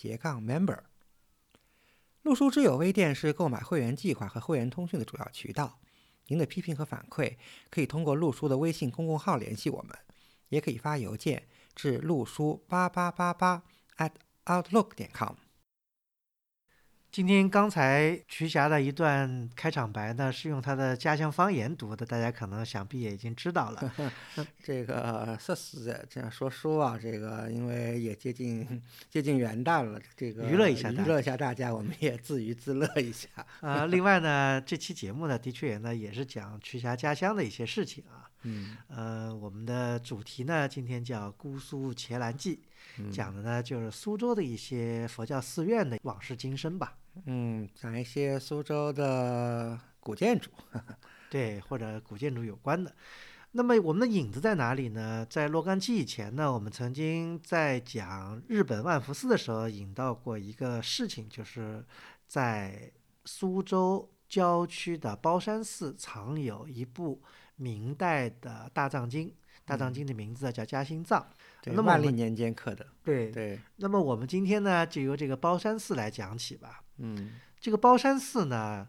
斜杠 member，陆书之友微店是购买会员计划和会员通讯的主要渠道。您的批评和反馈可以通过陆书的微信公共号联系我们，也可以发邮件至陆书八八八八 at outlook 点 com。今天刚才瞿霞的一段开场白呢，是用她的家乡方言读的，大家可能想必也已经知道了。这个说实在，这样说书啊，这个因为也接近接近元旦了，这个娱乐一下，娱乐一下大家，我们也自娱自乐一下。啊，另外呢，这期节目呢，的确也呢也是讲瞿霞家乡的一些事情啊。嗯。呃，我们的主题呢，今天叫《姑苏茄兰记》，讲的呢就是苏州的一些佛教寺院的往事今生吧。嗯，讲一些苏州的古建筑，对，或者古建筑有关的。那么我们的影子在哪里呢？在若干期以前呢，我们曾经在讲日本万福寺的时候，引到过一个事情，就是在苏州郊区的包山寺藏有一部明代的大藏经，大藏经的名字叫《嘉兴藏》。那万历年间刻的。对对。那么我们今天呢，就由这个包山寺来讲起吧。嗯，这个包山寺呢，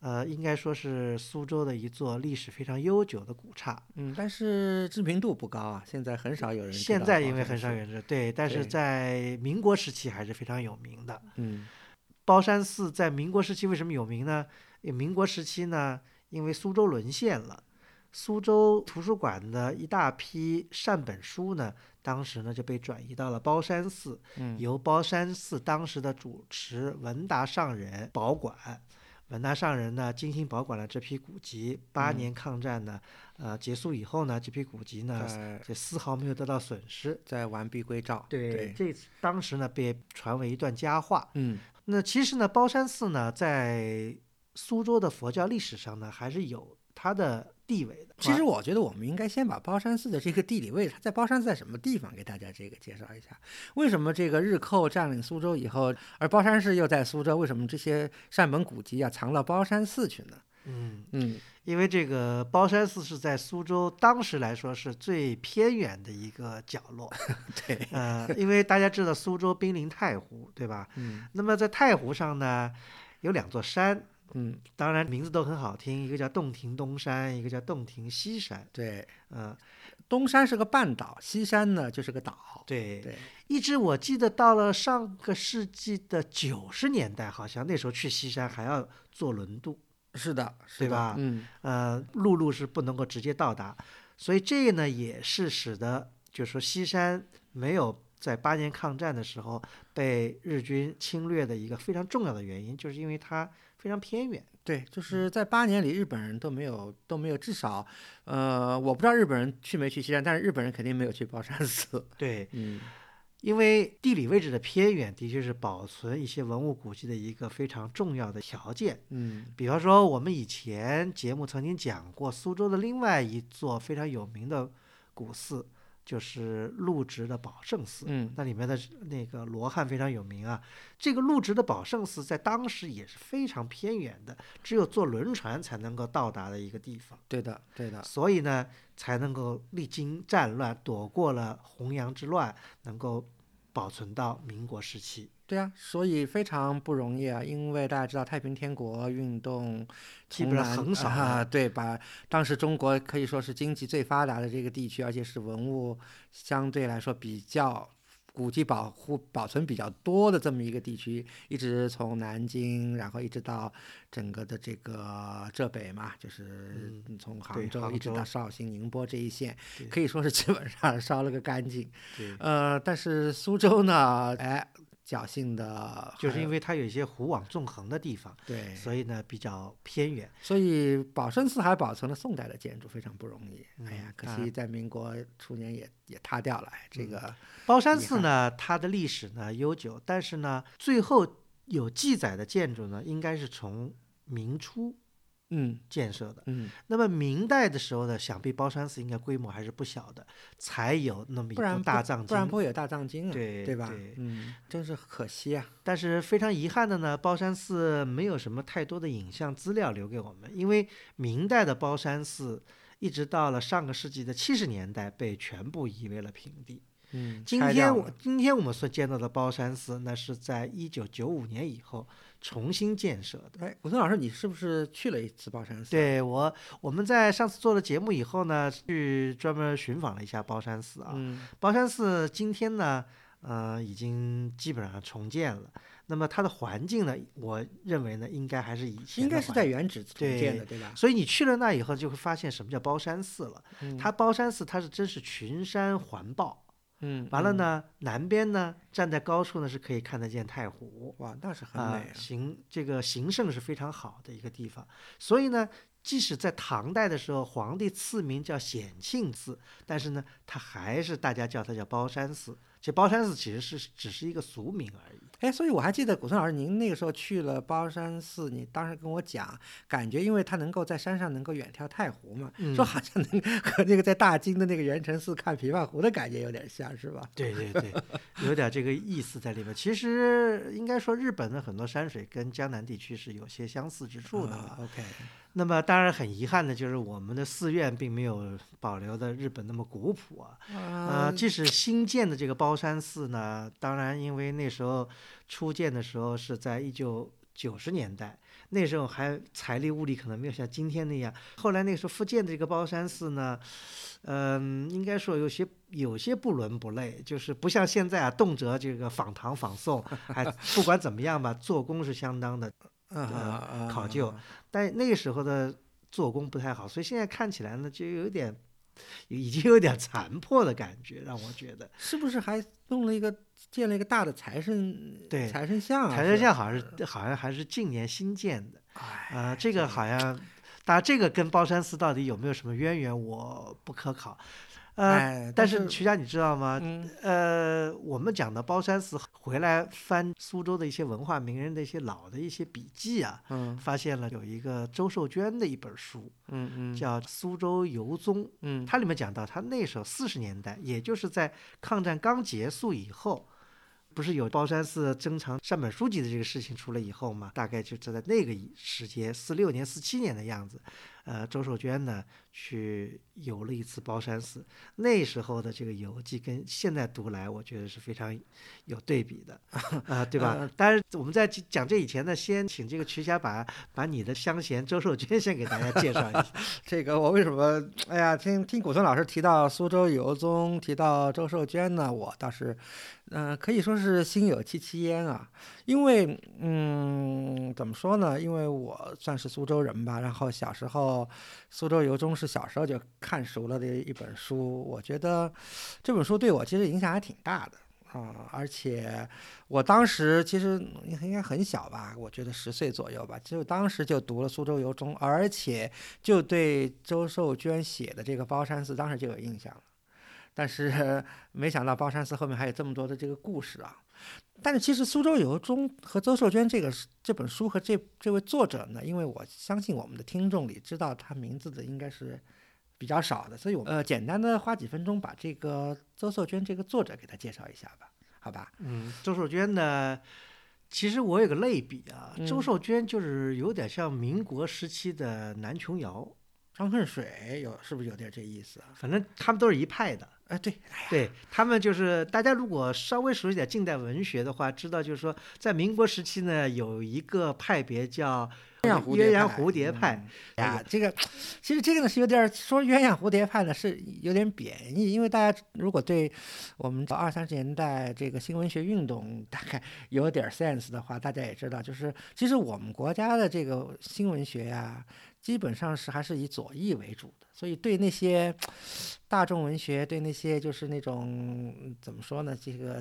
呃，应该说是苏州的一座历史非常悠久的古刹。嗯，但是知名度不高啊，现在很少有人。现在因为很少有人知道，对，但是在民国时期还是非常有名的。嗯，包山寺在民国时期为什么有名呢？民国时期呢，因为苏州沦陷了，苏州图书馆的一大批善本书呢。当时呢就被转移到了包山寺，由包山寺当时的主持文达上人保管。文达上人呢精心保管了这批古籍。八年抗战呢，呃结束以后呢，这批古籍呢就丝毫没有得到损失，在完璧归赵。对，这当时呢被传为一段佳话。嗯，那其实呢，包山寺呢在苏州的佛教历史上呢还是有它的。地位的，其实我觉得我们应该先把包山寺的这个地理位置，它在包山寺在什么地方，给大家这个介绍一下。为什么这个日寇占领苏州以后，而包山寺又在苏州？为什么这些善本古籍要藏到包山寺去呢？嗯嗯，因为这个包山寺是在苏州当时来说是最偏远的一个角落。对，呃，因为大家知道苏州濒临太湖，对吧？嗯，那么在太湖上呢，有两座山。嗯，当然名字都很好听，一个叫洞庭东山，一个叫洞庭西山。对，嗯，东山是个半岛，西山呢就是个岛。对对，一直我记得到了上个世纪的九十年代，好像那时候去西山还要坐轮渡。是的，对吧？嗯，呃，陆路是不能够直接到达，所以这呢也是使得，就是说西山没有在八年抗战的时候被日军侵略的一个非常重要的原因，就是因为它。非常偏远，对，就是在八年里，日本人都没有都没有，至少，呃，我不知道日本人去没去西山，但是日本人肯定没有去宝山寺。对，嗯，因为地理位置的偏远，的确是保存一些文物古迹的一个非常重要的条件。嗯，比方说，我们以前节目曾经讲过苏州的另外一座非常有名的古寺。就是陆直的宝圣寺，嗯，那里面的那个罗汉非常有名啊。这个陆直的宝圣寺在当时也是非常偏远的，只有坐轮船才能够到达的一个地方。对的，对的。所以呢，才能够历经战乱，躲过了洪阳之乱，能够保存到民国时期。对啊，所以非常不容易啊，因为大家知道太平天国运动基本上很少啊，对，把当时中国可以说是经济最发达的这个地区，而且是文物相对来说比较古迹保护保存比较多的这么一个地区，一直从南京，然后一直到整个的这个浙北嘛，就是从杭州一直到绍兴、宁波这一线，可以说是基本上烧了个干净。呃，但是苏州呢，哎。侥幸的，就是因为它有一些湖网纵横的地方，对，所以呢比较偏远。所以宝山寺还保存了宋代的建筑，非常不容易。哎呀，可嗯惜在民国初年也也塌掉了。哎这个包山寺呢，它的历史呢悠久，但是呢，最后有记载的建筑呢，应该是从明初嗯建设的。嗯，那么明代的时候呢，想必包山寺应该规模还是不小的，才有那么一部不然不大藏经。不然不会有大藏经啊，对对吧？对嗯，真是可惜啊。但是非常遗憾的呢，包山寺没有什么太多的影像资料留给我们，因为明代的包山寺一直到了上个世纪的七十年代被全部夷为了平地。嗯，今天我今天我们所见到的包山寺，那是在一九九五年以后重新建设的。哎，古村老师，你是不是去了一次包山寺？，对我，我们在上次做了节目以后呢，去专门寻访了一下包山寺啊。嗯包山寺今天呢，呃，已经基本上重建了。那么它的环境呢，我认为呢，应该还是以前应该是在原址重建的，对吧？所以你去了那以后，就会发现什么叫包山寺了。嗯它包山寺它是真是群山环抱，嗯，完了嗯？呢，南边呢站在高处呢是可以看得见太湖，哇，那是很啊、美啊。形这个形胜是非常好的一个地方。所以呢，即使在唐代的时候，皇帝赐名叫显庆寺，但是呢，他还是大家叫它叫包山寺。其实包山寺其实是只是一个俗名而已。哎，所以我还记得古村老师，您那个时候去了包山寺，你当时跟我讲，感觉因为它能够在山上能够远眺太湖嘛，说嗯好像能和那个在大金的那个元成寺看琵琶湖的感觉有点像，是吧？对对对，有点这个意思在里面。其实应该说，日本的很多山水跟江南地区是有些相似之处的 OK，那么当然很遗憾的就是我们的寺院并没有保留的日本那么古朴啊。呃，啊，即使新建的这个包山寺呢，当然因为那时候初建的时候是在一九九十年代，那时候还财力物力可能没有像今天那样。后来那个时候复建的这个包山寺呢，嗯、应该说有些有些不伦不类，就是不像现在啊，动辄这个仿唐仿宋，还 不管怎么样吧，做工是相当的啊啊考究但那个时候的做工不太好，所以现在看起来呢，就有点已经有点残破的感觉，让我觉得。是不是还弄了一个建了一个大的财神对财神像啊？财神像好像是好像还是近年新建的，啊，呃，这个好像，当然这个跟包山寺到底有没有什么渊源，我不可考。呃，哎，但是是徐佳，你知道吗？嗯呃，我们讲的包山寺回来翻苏州的一些文化名人的一些老的一些笔记啊，嗯发现了有一个周寿娟的一本书，嗯嗯叫《苏州游踪》。嗯，它里面讲到，他那时候四十年代，也就是在抗战刚结束以后，不是有包山寺珍藏善本书籍的这个事情出来以后嘛？大概就在那个时间，四六年、四七年的样子。呃，周寿娟呢去游了一次包山寺，那时候的这个游记跟现在读来，我觉得是非常有对比的，啊、对吧呃？当然，我们在讲这以前呢，先请这个瞿霞把把你的乡贤周寿娟先给大家介绍一下。这个我为什么？哎呀，听听古村老师提到苏州游踪，提到周寿娟呢，我倒是，嗯、可以说是心有戚戚焉啊。因为，嗯，怎么说呢？因为我算是苏州人吧，然后小时候苏州游踪是小时候就看熟了的一本书，我觉得这本书对我其实影响还挺大的。啊、而且我当时其实应该很小吧，我觉得十岁左右吧，就当时就读了《苏州游中》，而且就对周寿娟写的这个包山寺当时就有印象了。但是 没想到包山寺后面还有这么多的这个故事啊！但是其实《苏州游中》和周寿娟这个这本书和这这位作者呢，因为我相信我们的听众里知道他名字的应该是比较少的，所以我呃简单的花几分钟把这个周寿娟这个作者给他介绍一下吧，好吧？嗯，周寿娟呢，其实我有个类比啊，周嗯寿娟就是有点像民国时期的南琼瑶，张恨水有是不是有点这意思啊？反正他们都是一派的。哎，对，对他们就是大家如果稍微熟悉点近代文学的话，知道就是说在民国时期呢，有一个派别叫鸳鸯蝴蝶派蝴蝶派。呀，这个其实这个呢是有点儿说鸳鸯蝴蝶派呢是有点贬义，因为大家如果对我们二三十年代这个新文学运动大概 有点儿 sense 的话，大家也知道，就是其实我们国家的这个新文学呀、基本上是还是以左翼为主的，所以对那些大众文学，对那些就是那种怎么说呢，这个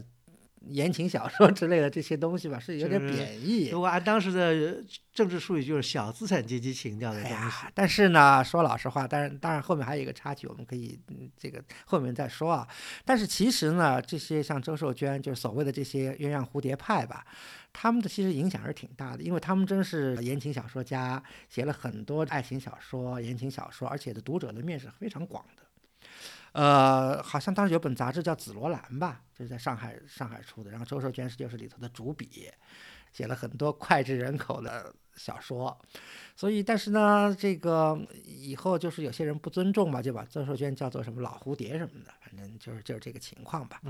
言情小说之类的这些东西吧，是有点贬义。如果按当时的政治术语，就是小资产阶级情调的哎东西。呀，但是呢，说老实话，当然当然后面还有一个插曲，我们可以嗯这个后面再说啊。但是其实呢，这些像周寿娟，就是所谓的这些鸳鸯蝴蝶派吧，他们的其实影响是挺大的，因为他们真是言情小说家，写了很多爱情小说、言情小说，而且的读者的面是非常广的。呃，好像当时有本杂志叫《紫罗兰》吧，就是在上海上海出的，然后周寿娟是就是里头的主笔，写了很多脍炙人口的小说。所以，但是呢，这个以后就是有些人不尊重嘛，就把周寿娟叫做什么老蝴蝶什么的，反正就是就是这个情况吧。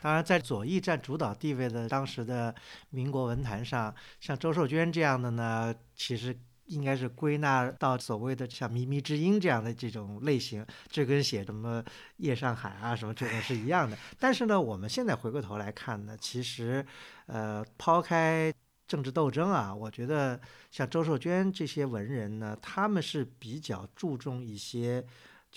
当然，在左翼占主导地位的当时的民国文坛上，像周寿娟这样的呢，其实应该是归纳到所谓的像《靡靡之音》这样的这种类型，这跟写什么《夜上海》啊什么这种是一样的。但是呢，我们现在回过头来看呢，其实，呃，抛开政治斗争啊，我觉得像周寿娟这些文人呢，他们是比较注重一些。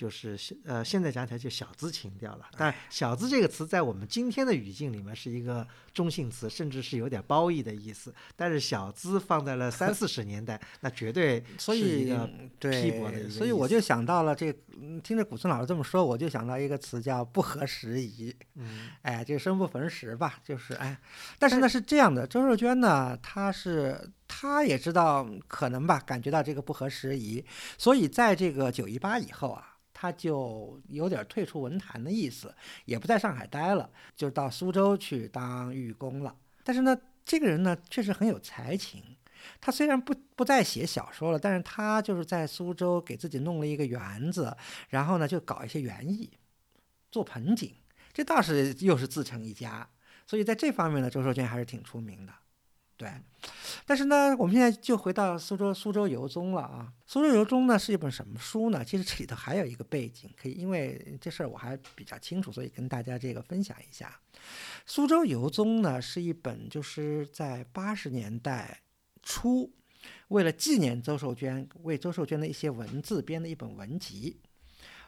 就是呃，现在讲起来就小资情调了。但“小资”这个词在我们今天的语境里面是一个中性词，甚至是有点褒义的意思。但是“小资”放在了三四十年代，那绝对 是一个批驳的一对，个所以我就想到了这，嗯听着古村老师这么说，我就想到一个词叫“不合时宜”。嗯，哎，这个生不逢时吧，就是哎，但是呢是这样的，周若娟呢，她是她也知道可能吧，感觉到这个不合时宜，所以在这个九一八以后啊，他就有点退出文坛的意思，也不在上海待了，就到苏州去当寓工了。但是呢，这个人呢确实很有才情。他虽然不不再写小说了，但是他就是在苏州给自己弄了一个园子，然后呢就搞一些园艺，做盆景，这倒是又是自成一家。所以在这方面呢，周寿娟还是挺出名的。对，但是呢，我们现在就回到苏州苏州游踪了啊。苏州游踪呢是一本什么书呢？其实这里头还有一个背景，可以因为这事儿我还比较清楚，所以跟大家这个分享一下。苏州游踪呢是一本就是在八十年代初，为了纪念周寿娟，为周寿娟的一些文字编的一本文集。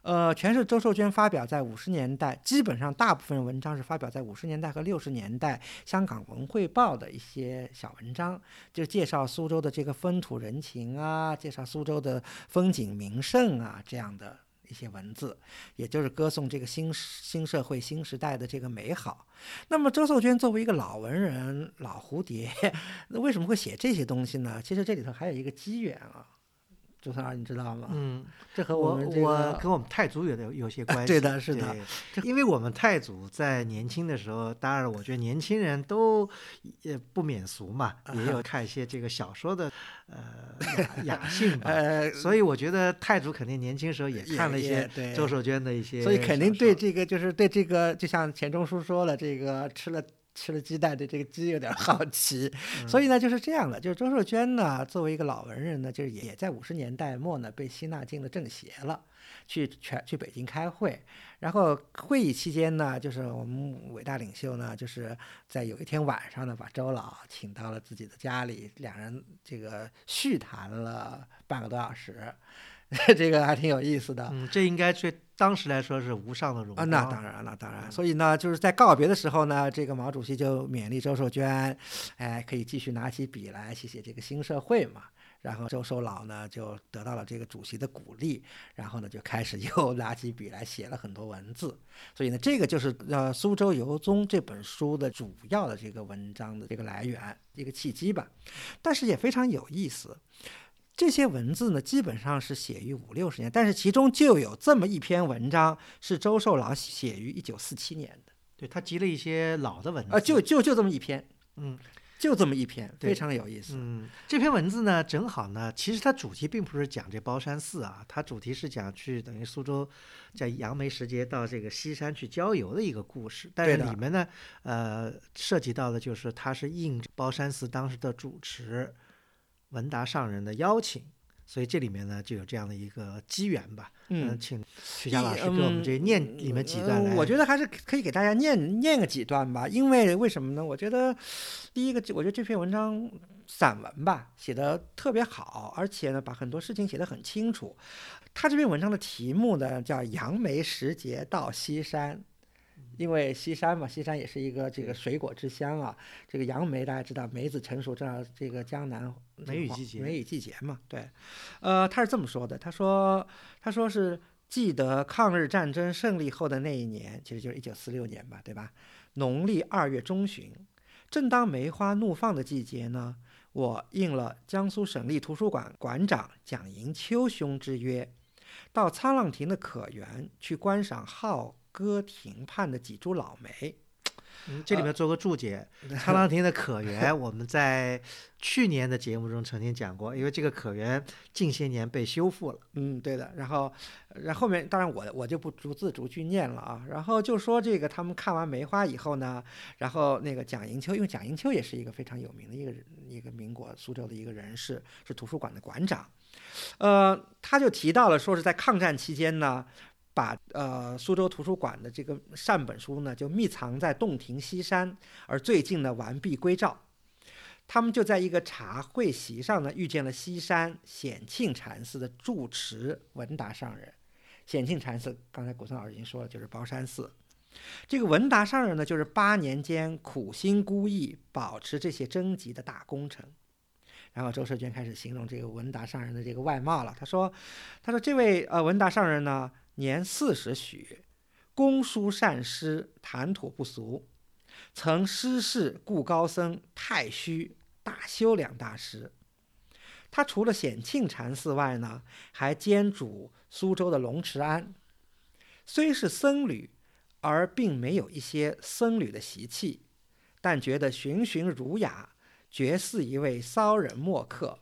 呃，全是周寿娟发表在五十年代，基本上大部分文章是发表在五十年代和六十年代香港文汇报的一些小文章，就介绍苏州的这个风土人情啊，介绍苏州的风景名胜啊这样的一些文字，也就是歌颂这个新新社会新时代的这个美好。那么周寿娟作为一个老文人、老蝴蝶，那为什么会写这些东西呢？其实这里头还有一个机缘啊，周三儿你知道吗？嗯，这和我们这我个跟我们太祖有的有些 关系。对的是的对，因为我们太祖在年轻的时候，当然我觉得年轻人都也不免俗嘛，也有 看一些这个小说的呃雅 雅兴吧。呃，所以我觉得太祖肯定年轻时候也看了一些周守娟的一些，所以肯定对这个就是对这个，就像钱钟书说了，这个吃了。吃了鸡蛋，对这个鸡有点 好奇，嗯所以呢就是这样的。就是周寿娟呢，作为一个老文人呢，就是也在五十年代末呢被吸纳进了政协了，去全去北京开会。然后会议期间呢，就是我们伟大领袖呢，就是在有一天晚上呢，把周老请到了自己的家里，两人这个叙谈了半个多小时，这个还挺有意思的。嗯，这应该对当时来说是无上的荣啊，光。那当然了，当然。所以呢，就是在告别的时候呢，这个毛主席就勉励周寿娟，哎，可以继续拿起笔来写写这个新社会嘛。然后周寿老呢就得到了这个主席的鼓励，然后呢就开始又拿起笔来写了很多文字。所以呢，这个就是呃《苏州游踪》这本书的主要的这个文章的这个来源，一个契机吧。但是也非常有意思。这些文字呢，基本上是写于五六十年，但是其中就有这么一篇文章是周寿老写于一九四七年的，对他集了一些老的文字，啊，就就就这么一篇，嗯就这么一篇，非常有意思。嗯，这篇文字呢，正好呢，其实它主题并不是讲这包山寺啊，它主题是讲去等于苏州，在杨梅时节到这个西山去郊游的一个故事。但是里面呢，呃，涉及到的就是它是应包山寺当时的主持文达上人的邀请，所以这里面呢就有这样的一个机缘吧。嗯，请徐佳老师嗯给我们这念里面几段来。呃我觉得还是可以给大家念念个几段吧，因为为什么呢？我觉得第一个，我觉得这篇文章散文吧写的特别好，而且呢把很多事情写得很清楚。他这篇文章的题目呢叫《杨梅时节到西山》，因为西山嘛，西山也是一个这个水果之乡啊。这个杨梅大家知道，梅子成熟正好这个江南梅雨季节，梅雨季节嘛，对。呃，他是这么说的，他说他说是记得抗日战争胜利后的那一年，其实就是一九四六年吧，对吧？农历二月中旬，正当梅花怒放的季节呢，我应了江苏省立图书馆馆长蒋寅秋兄之约，到沧浪亭的可园去观赏浩。歌亭畔的几株老梅，嗯，这里面做个注解。沧浪亭的可园，我们在去年的节目中曾经讲过，因为这个可园近些年被修复了。嗯，对的。然后，然后面当然我我就不逐字逐句念了啊。然后就说这个他们看完梅花以后呢，然后那个蒋银秋，因为蒋银秋也是一个非常有名的一个人，一个民国苏州的一个人士，是图书馆的馆长。呃，他就提到了说是在抗战期间呢。把呃苏州图书馆的这个善本书呢，就密藏在洞庭西山，而最近呢完璧归赵。他们就在一个茶会席上呢，遇见了西山显庆禅寺的住持文达上人。显庆禅寺，刚才古松老师已经说了，就是包山寺。这个文达上人呢，就是八年间苦心孤诣保持这些征集的大功臣。然后周世娟开始形容这个文达上人的这个外貌了。他说：“他说这位呃文达上人呢。”年四十许，工书善诗，谈吐不俗，曾师事顾高僧、太虚、大修两大师。他除了显庆禅寺外呢，还兼主苏州的龙池庵。虽是僧侣，而并没有一些僧侣的习气，但觉得循循儒雅，绝似一位骚人墨客。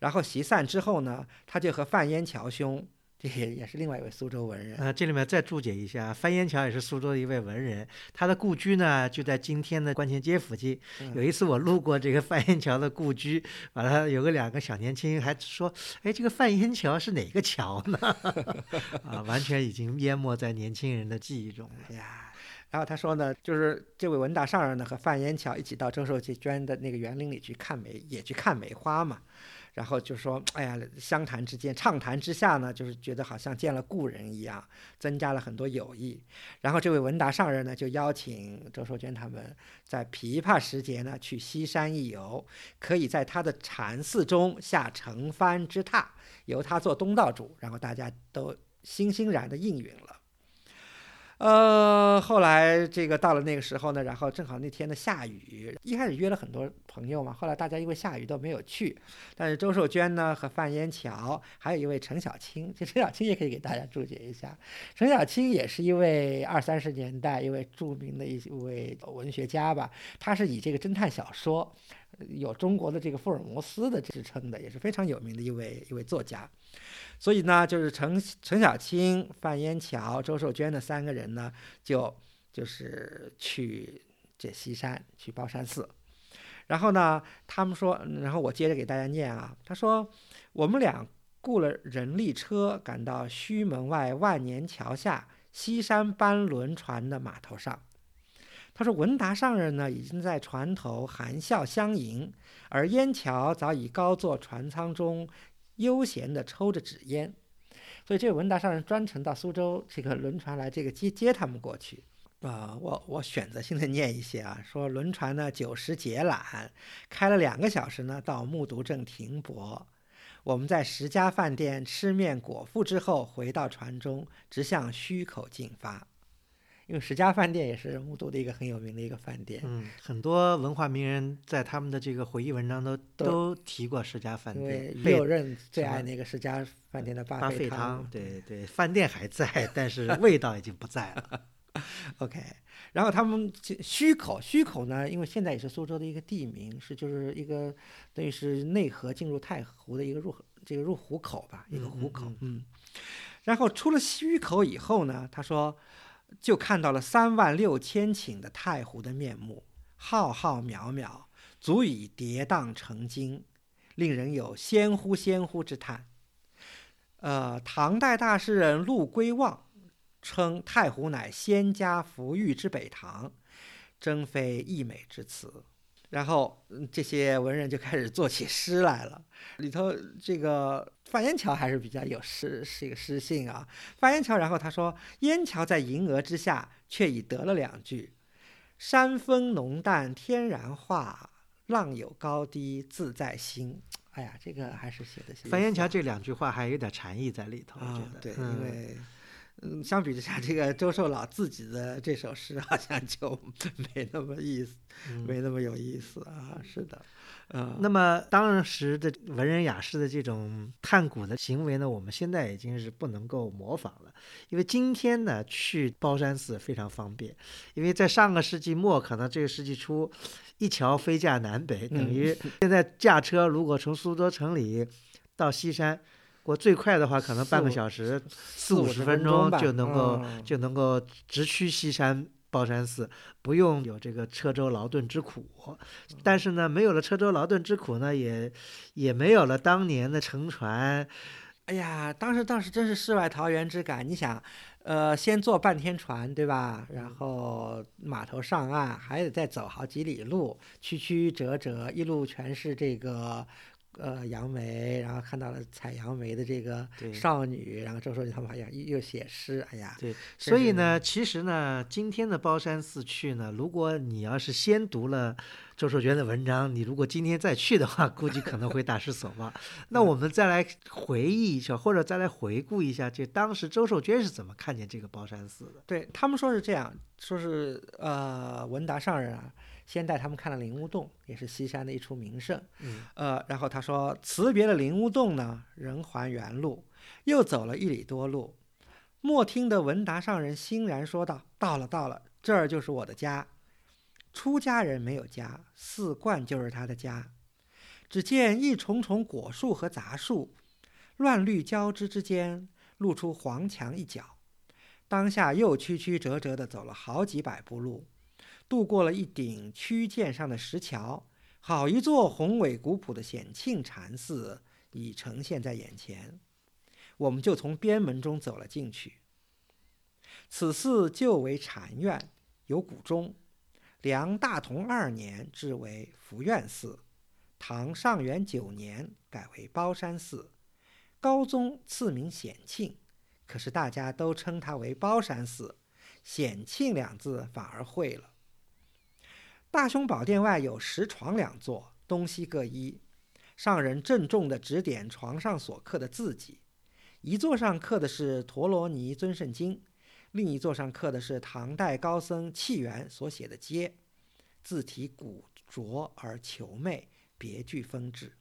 然后席散之后呢，他就和范烟桥兄。这也也是另外一位苏州文人。呃，这里面再注解一下，范烟桥也是苏州的一位文人，他的故居呢就在今天的观前街附近。有一次我路过这个范烟桥的故居，完了有个两个小年轻还说：“哎，这个范烟桥是哪个桥呢？” 啊，完全已经淹没在年轻人的记忆中了呀。然后他说呢，就是这位文大上人呢和范烟桥一起到周寿娟的那个园林里去看梅，也去看梅花嘛。然后就说，哎呀，相谈之间，畅谈之下呢，就是觉得好像见了故人一样，增加了很多友谊。然后这位文达上人呢，就邀请周寿娟他们在琵琶时节呢去西山一游，可以在他的禅寺中下乘帆之榻，由他做东道主。然后大家都欣欣然的应允了。呃，后来这个到了那个时候呢，然后正好那天呢下雨，一开始约了很多朋友嘛，后来大家因为下雨都没有去。但是周寿娟呢和范烟桥，还有一位陈小青，这陈小青也可以给大家注解一下。陈小青也是一位二三十年代一位著名的一位文学家吧，他是以这个侦探小说有中国的这个福尔摩斯的支撑的，也是非常有名的一位一位作家。所以呢，就是陈陈小青、范烟桥、周寿娟的三个人呢，就就是去这西山去包山寺。然后呢，他们说，然后我接着给大家念啊。他说，我们俩雇了人力车，赶到胥门外万年桥下西山班轮船的码头上。他说，文达上人呢已经在船头含笑相迎，而烟桥早已高坐船舱中。悠闲地抽着纸烟，所以这位文达上人专程到苏州这个轮船来这个接接他们过去啊。我我选择性的念一些啊，说轮船呢九时解缆，开了两个小时呢到木渎镇停泊。我们在十家饭店吃面果腹之后，回到船中，直向胥口进发。因为十家饭店也是木渎的一个很有名的一个饭店，嗯，很多文化名人在他们的这个回忆文章都都提过十家饭店。于右任最爱那个十家饭店的巴菲汤，对对，饭店还在，但是味道已经不在了。OK，然后他们虚口，虚口呢，因为现在也是苏州的一个地名，是就是一个等于是内河进入太湖的一个入这个入湖口吧，一个湖口。嗯，然后出了虚口以后呢，他说。就看到了三万六千顷的太湖的面目，浩浩渺渺，足以跌宕成经，令人有仙乎仙乎之叹。呃，唐代大诗人陆龟望称太湖乃仙家福域之北塘，真非溢美之词。然后嗯这些文人就开始做起诗来了。里头这个范烟桥还是比较有诗，是一个诗性啊。范烟桥，然后他说：“烟桥在银额之下，却已得了两句：山风浓淡天然化，浪有高低自在心。”哎呀，这个还是写的。范烟桥这两句话还有点禅意在里头，我觉得。因为。嗯，相比之下，这个周寿老自己的这首诗好像就没那么意思，嗯没那么有意思啊。是的，嗯，那么当时的文人雅士的这种探古的行为呢，我们现在已经是不能够模仿了，因为今天呢去包山寺非常方便，因为在上个世纪末，可能这个世纪初，一桥飞架南北，等于现在驾车如果从苏州城里到西山。我最快的话，可能半个小时、四四五十十分分钟就能够、嗯就能够直趋西山报山寺，不用有这个车舟劳顿之苦。但是呢，没有了车舟劳顿之苦呢，也也没有了当年的乘船。哎呀，当时当时真是世外桃源之感。你想，呃，先坐半天船，对吧？然后码头上岸，还得再走好几里路，曲曲折折，一路全是这个。呃，杨梅，然后看到了采杨梅的这个少女，然后周寿他们好像又又写诗，哎呀，对，所以呢，其实呢，今天的包山寺去呢，如果你要是先读了周寿娟的文章，你如果今天再去的话，估计可能会大失所望。那我们再来回忆一下，或者再来回顾一下，就当时周寿娟是怎么看见这个包山寺的？对他们说是这样，说是呃文达上人啊，先带他们看了灵乌洞，也是西山的一处名胜。嗯，呃，然后他说辞别了灵乌洞呢，仍还原路，又走了一里多路。莫听得文达上人欣然说道：“到了，到了，这儿就是我的家。出家人没有家，寺观就是他的家。只见一重重果树和杂树，乱绿交织之间，露出黄墙一角。当下又曲曲折折地走了好几百步路，渡过了一顶曲涧上的石桥，好一座宏伟古朴的显庆禅寺已呈现在眼前。我们就从边门中走了进去。此寺旧为禅院，有古钟。梁大同二年置为福院寺，唐上元九年改为包山寺。高宗赐名显庆，可是大家都称它为包山寺，显庆两字反而会了。大雄宝殿外有石床两座，东西各一。上人郑重地指点床上所刻的字迹，一座上刻的是陀罗尼尊胜经，另一座上刻的是唐代高僧契元所写的偈，字体古拙而遒媚，别具风致。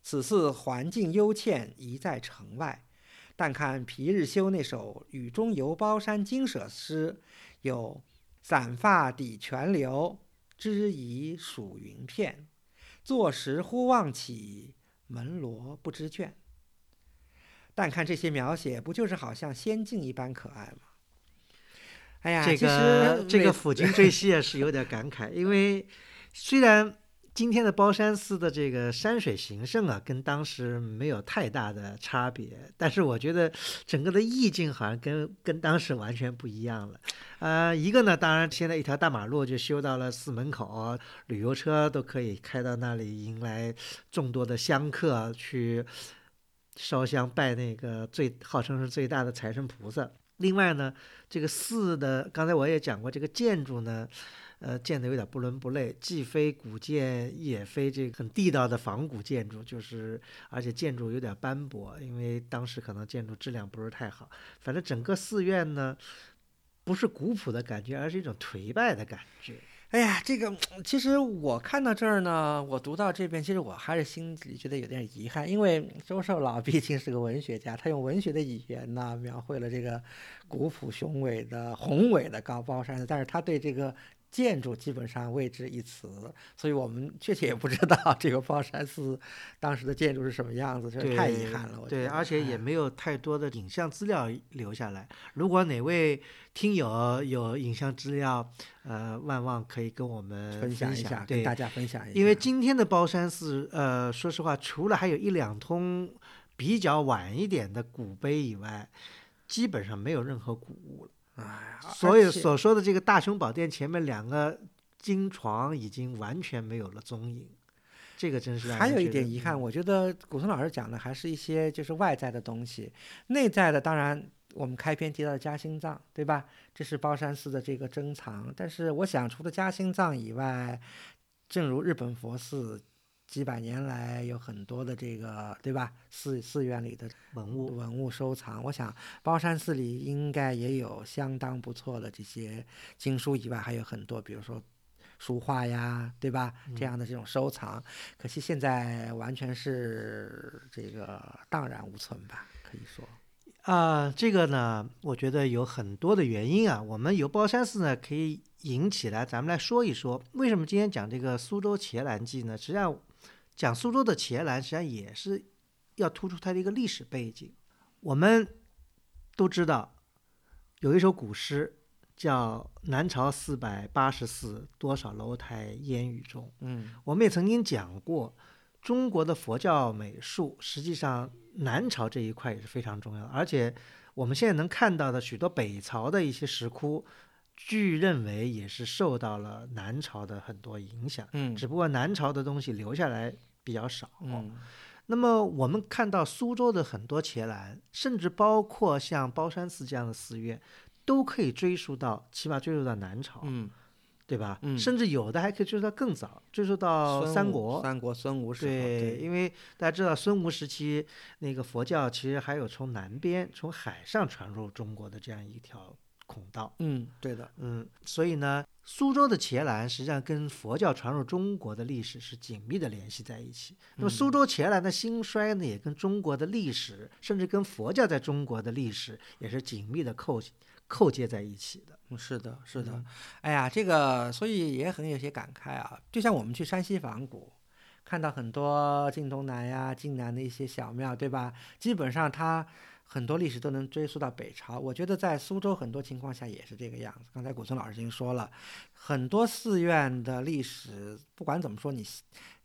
此寺环境幽倩，宜在城外。但看皮日休那首《雨中游包山精舍》诗，有“散发底泉流，枝移属云片。坐时忽望起，门罗不知倦。”但看这些描写，不就是好像仙境一般可爱吗？哎呀，这个这个抚今追昔也是有点感慨，因为虽然今天的包山寺的这个山水形胜啊，跟当时没有太大的差别，但是我觉得整个的意境好像跟跟当时完全不一样了。呃，一个呢，当然现在一条大马路就修到了寺门口，旅游车都可以开到那里，迎来众多的香客去烧香拜那个最号称是最大的财神菩萨。另外呢，这个寺的，刚才我也讲过，这个建筑呢，呃，建的有点不伦不类，既非古建，也非这个很地道的仿古建筑，就是而且建筑有点斑驳，因为当时可能建筑质量不是太好。反正整个寺院呢，不是古朴的感觉，而是一种颓败的感觉。哎呀，这个其实我看到这儿呢，我读到这边，其实我还是心里觉得有点遗憾，因为周寿老毕竟是个文学家，他用文学的语言呢，描绘了这个古朴雄伟的、宏伟的高包山寺，但是他对这个建筑基本上未知一词，所以我们确切也不知道这个包山寺当时的建筑是什么样子，这对，太遗憾了。对，而且也哎没有太多的影像资料留下来。如果哪位听友有影像资料，呃，万望可以跟我们分享享一下，跟对，大家分享一下，因为今天的包山寺，呃，说实话，除了还有一两通比较晚一点的古碑以外，基本上没有任何古物了。所以所说的这个大雄宝殿前面两个金床已经完全没有了踪影。这个真是还有一点遗憾，嗯我觉得古松老师讲的还是一些就是外在的东西，内在的当然我们开篇提到的夹心藏，对吧？这是包山寺的这个珍藏，但是我想除了夹心藏以外，正如日本佛寺。几百年来有很多的这个，对吧？寺寺院里的文物，文物收藏，我想包山寺里应该也有相当不错的这些经书以外，还有很多，比如说书画呀，对吧？这样的这种收藏，可惜现在完全是这个荡然无存吧，可以说。啊、这个呢，我觉得有很多的原因啊。我们由包山寺呢，可以引起来，咱们来说一说，为什么今天讲这个苏州茄兰记呢？实际上，讲苏州的茄兰，实际上也是要突出它的一个历史背景。我们都知道，有一首古诗叫“南朝四百八十寺，多少楼台烟雨中”。嗯我们也曾经讲过，中国的佛教美术，实际上南朝这一块也是非常重要的。而且我们现在能看到的许多北朝的一些石窟，据认为也是受到了南朝的很多影响，嗯只不过南朝的东西留下来比较少。嗯那么我们看到苏州的很多伽蓝，甚至包括像包山寺这样的寺院，都可以追溯到，起码追溯到南朝。嗯，对吧？嗯甚至有的还可以追溯到更早，追溯到三国。三国孙吴时候，对，对，因为大家知道孙吴时期那个佛教其实还有从南边从海上传入中国的这样一条孔道。嗯，对的，嗯，所以呢，苏州的伽蓝实际上跟佛教传入中国的历史是紧密的联系在一起。那么苏州伽蓝的兴衰呢，也跟中国的历史，甚至跟佛教在中国的历史也是紧密的扣扣接在一起的。嗯，是的，是的嗯。哎呀，这个所以也很有些感慨啊。就像我们去山西仿古，看到很多晋东南呀、晋南的一些小庙，对吧？基本上它很多历史都能追溯到北朝。我觉得在苏州很多情况下也是这个样子。刚才古村老师已经说了，很多寺院的历史，不管怎么说，你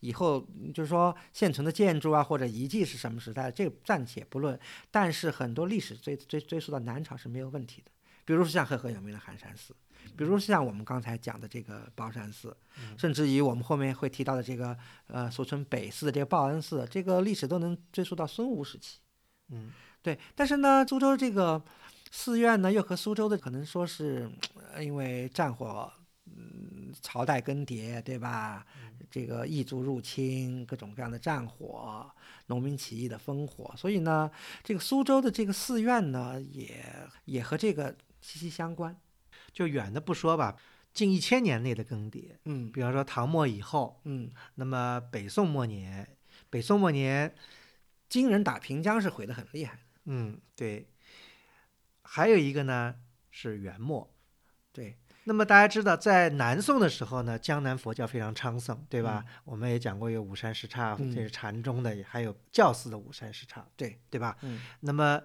以后就是说现存的建筑啊或者遗迹是什么时代，这个暂且不论。但是很多历史追追追溯到南朝是没有问题的。比如说像赫赫有名的寒山寺，比如像我们刚才讲的这个宝山寺，甚至于我们后面会提到的这个呃俗称北寺的这个报恩寺，这个历史都能追溯到孙吴时期。嗯，对。但是呢，苏州这个寺院呢，又和苏州的可能说是呃因为战火，嗯，朝代更迭，对吧？这个异族入侵，各种各样的战火，农民起义的烽火，所以呢，这个苏州的这个寺院呢，也也和这个息息相关。就远的不说吧，近一千年内的更迭，嗯比方说唐末以后，嗯，那么北宋末年，北宋末年，金人打平江是毁得很厉害的。嗯，对，还有一个呢是元末。对，那么大家知道，在南宋的时候呢，江南佛教非常昌盛，对吧？嗯我们也讲过有五山十刹，嗯这是禅宗的，还有教寺的五山十刹，对对吧？嗯那么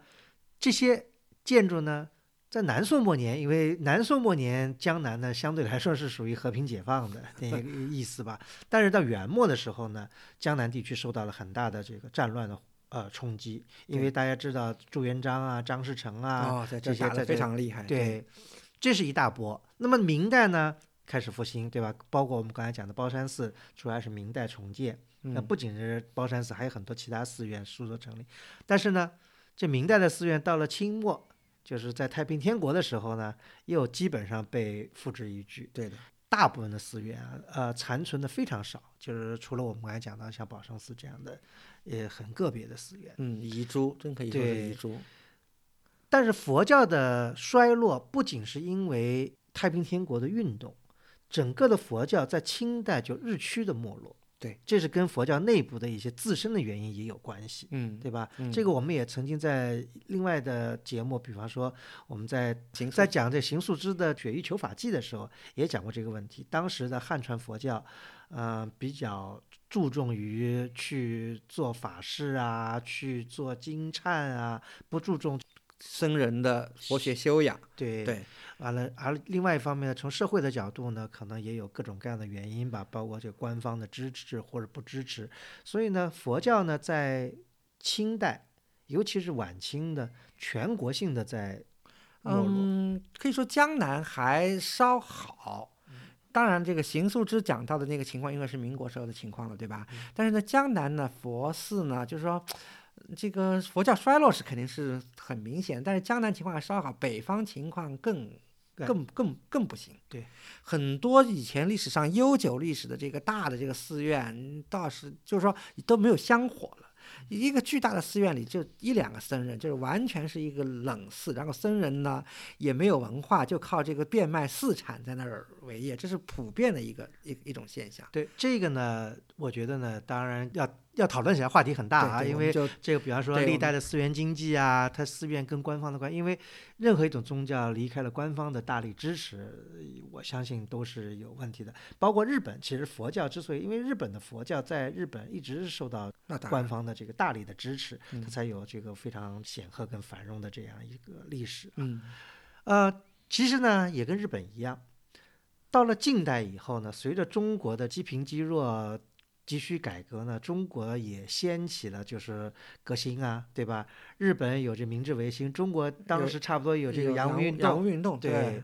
这些建筑呢，在南宋末年，因为南宋末年江南呢相对来说是属于和平解放的那个意思吧，但是到元末的时候呢，江南地区受到了很大的这个战乱的呃冲击，因为大家知道朱元璋啊、张士诚啊，这些打非常厉害。对，这是一大波。那么明代呢开始复兴，对吧？包括我们刚才讲的包山寺，主要是明代重建。那嗯不仅是包山寺，还有很多其他寺院苏州成立。但是呢，这明代的寺院到了清末，就是在太平天国的时候呢，又基本上被付之一炬。对的，大部分的寺院啊，呃，残存的非常少，就是除了我们刚才讲到像宝生寺这样的，也很个别的寺院。嗯，遗珠真可以说是遗珠。但是佛教的衰落不仅是因为太平天国的运动，整个的佛教在清代就日趋的没落。对，这是跟佛教内部的一些自身的原因也有关系，嗯，对吧？嗯这个我们也曾经在另外的节目，比方说我们在在讲这邢素之的《雪域求法记》的时候，也讲过这个问题。当时的汉传佛教，呃，比较注重于去做法事啊，去做经忏啊，不注重僧人的佛学修养。对对，完了，而另外一方面呢，从社会的角度呢，可能也有各种各样的原因吧，包括这个官方的支持或者不支持。所以呢，佛教呢在清代，尤其是晚清的全国性的在。嗯，可以说江南还稍好，当然，这个邢素之讲到的那个情况，因为是民国时候的情况了，对吧？但是呢，江南呢，佛寺呢，就是说，这个佛教衰落是肯定是很明显，但是江南情况还稍好，北方情况更对更更更不行。对，很多以前历史上悠久历史的这个大的这个寺院，倒是就是说都没有香火了。一个巨大的寺院里就一两个僧人，就是完全是一个冷寺，然后僧人呢也没有文化，就靠这个变卖寺产在那儿为业，这是普遍的一个一一种现象。对这个呢，我觉得呢，当然要要讨论起来话题很大啊，因为这个，比方说历代的寺院经济啊，它寺院跟官方的关，因为任何一种宗教离开了官方的大力支持，我相信都是有问题的。包括日本，其实佛教之所以，因为日本的佛教在日本一直是受到官方的这个大力的支持，嗯它才有这个非常显赫跟繁荣的这样一个历史。嗯呃，其实呢，也跟日本一样，到了近代以后呢，随着中国的积贫积弱、急需改革呢，中国也掀起了就是革新啊，对吧？日本有这明治维新，中国当时差不多有这个洋洋务运动，洋务运动，对，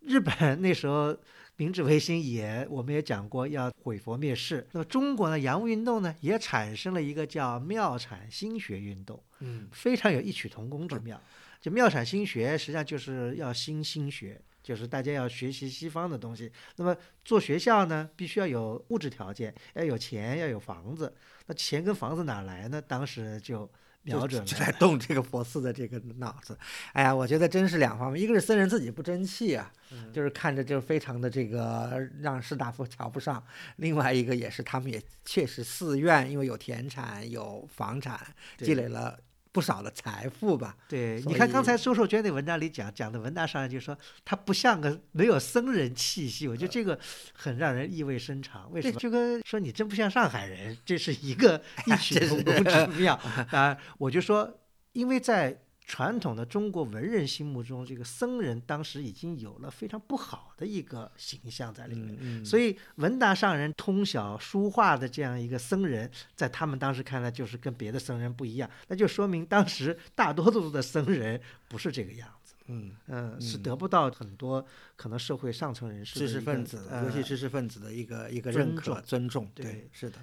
日本那时候。明治维新也，我们也讲过要毁佛灭世。那么中国呢，洋务运动呢，也产生了一个叫妙产新学运动。嗯非常有异曲同工之妙。就妙产新学，实际上就是要新心学，就是大家要学习西方的东西。那么做学校呢，必须要有物质条件，要有钱，要有房子。那钱跟房子哪来呢？当时就瞄准了。就在动这个佛寺的这个脑子。哎呀，我觉得真是两方面，一个是僧人自己不争气啊，嗯就是看着就非常的这个让士大夫瞧不上；另外一个也是他们也确实寺院因为有田产有房产，积累了不少的财富吧。对，你看刚才周寿娟那文章里讲讲的文大上人就说他不像个没有僧人气息，我觉得这个很让人意味深长。为什么？就跟说你真不像上海人，这是一个 异曲同工之妙。当 然，我就说，因为在传统的中国文人心目中，这个僧人当时已经有了非常不好的一个形象在里面。嗯嗯，所以文达上人通晓书画的这样一个僧人，在他们当时看来就是跟别的僧人不一样，那就说明当时大多数的僧人不是这个样子，嗯，嗯，是嗯得不到很多可能社会上层人士知识分子，呃尤其知识分子的一个一个认可、尊重，对嗯是的。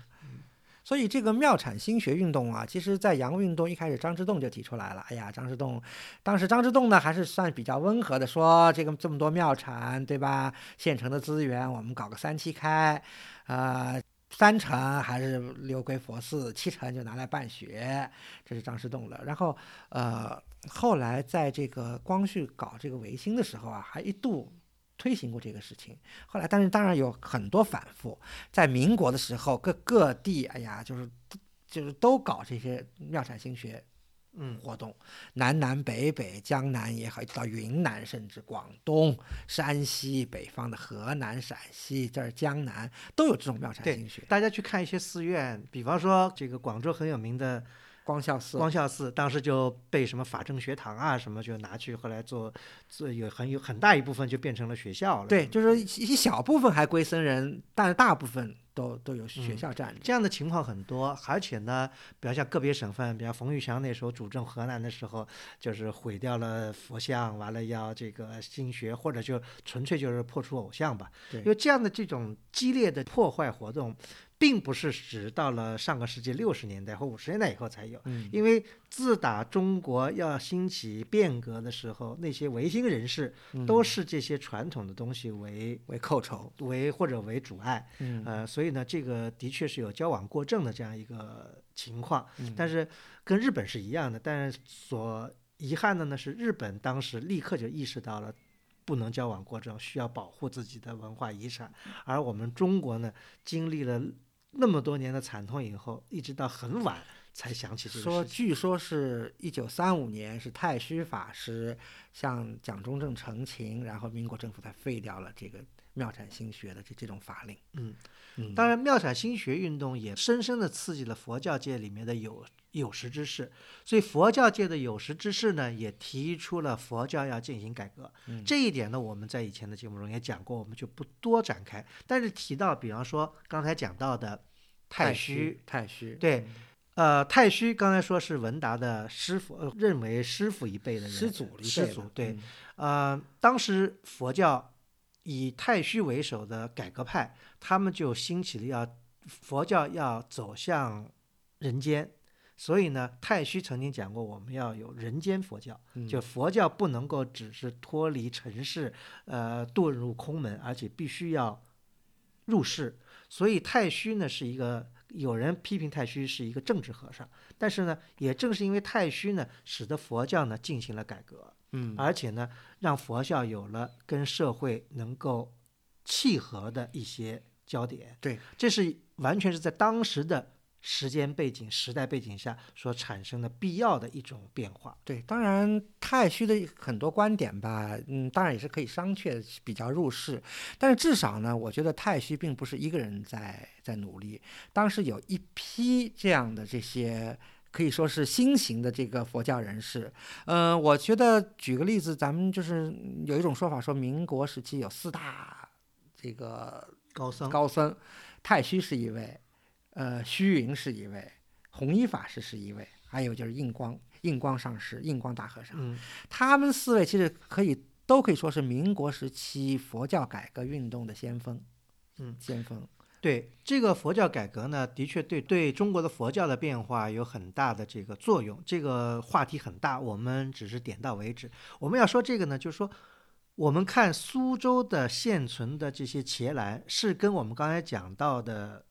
所以这个妙产心学运动啊，其实在洋运动一开始，张之洞就提出来了。哎呀，张之洞，当时张之洞呢还是算比较温和的，说这个这么多庙产，对吧？现成的资源，我们搞个三七开，呃，三成还是留归佛寺，七成就拿来办学，这是张之洞的。然后呃，后来在这个光绪搞这个维新的时候啊，还一度推行过这个事情。后来，但是当然有很多反复。在民国的时候，各各地，哎呀，就是就是都搞这些妙产心学嗯活动，南南北北，江南也好，一直到云南，甚至广东、山西、北方的河南、陕西，这儿江南都有这种妙产对心学。大家去看一些寺院，比方说这个广州很有名的光孝寺，光孝寺，当时就被什么法政学堂啊什么就拿去，后来做做有很有很大一部分就变成了学校了。对，就是一一小部分还归僧人，但是大部分都都有学嗯校占着。这样的情况很多，而且呢，比如像个别省份，比如冯玉祥那时候主政河南的时候，就是毁掉了佛像，完了要这个新学，或者就纯粹就是破除偶像吧。对因为这样的这种激烈的破坏活动，并不是只到了上个世纪六十年代或五十年代以后才有。嗯，因为自打中国要兴起变革的时候，那些维新人士都是这些传统的东西为为寇仇。为或者为阻碍。嗯呃，所以呢，这个的确是有交往过正的这样一个情况，嗯但是跟日本是一样的，但是所遗憾的呢是，日本当时立刻就意识到了。不能交往过正，需要保护自己的文化遗产。而我们中国呢，经历了那么多年的惨痛以后，一直到很晚才想起这个说，据说是一九三五年，是太虚法师向蒋中正澄清，然后民国政府才废掉了这个妙产新学的这这种法令。嗯嗯，当然，妙产新学运动也深深的刺激了佛教界里面的有有识之士，所以佛教界的有识之士呢，也提出了佛教要进行改革。嗯这一点呢，我们在以前的节目中也讲过，我们就不多展开。但是提到，比方说刚才讲到的太虚虚，，太虚，对，呃，太虚刚才说是文达的师傅，呃、认为师傅一辈的人，师祖一辈师祖对，嗯呃，当时佛教以太虚为首的改革派，他们就兴起了要佛教要走向人间。所以呢，太虚曾经讲过，我们要有人间佛教，就佛教不能够只是脱离尘世，呃，遁入空门，而且必须要入世。所以太虚呢是一个，有人批评太虚是一个政治和尚，但是呢，也正是因为太虚呢，使得佛教呢进行了改革，嗯，而且呢，让佛教有了跟社会能够契合的一些焦点。对，这是完全是在当时的。时间背景、时代背景下所产生的必要的一种变化。对，当然太虚的很多观点吧，嗯，当然也是可以商榷，比较入世。但是至少呢，我觉得太虚并不是一个人在在努力，当时有一批这样的这些可以说是新型的这个佛教人士。嗯，我觉得举个例子，咱们就是有一种说法，说民国时期有四大这个高僧，高僧，太虚是一位。呃，虚云是一位，弘一法师是一位，还有就是印光，印光上师、印光大和尚，嗯，他们四位其实可以都可以说是民国时期佛教改革运动的先锋，嗯，先锋。对这个佛教改革呢，的确对对中国的佛教的变化有很大的这个作用。这个话题很大，我们只是点到为止。我们要说这个呢，就是说，我们看苏州的现存的这些伽蓝，是跟我们刚才讲到的。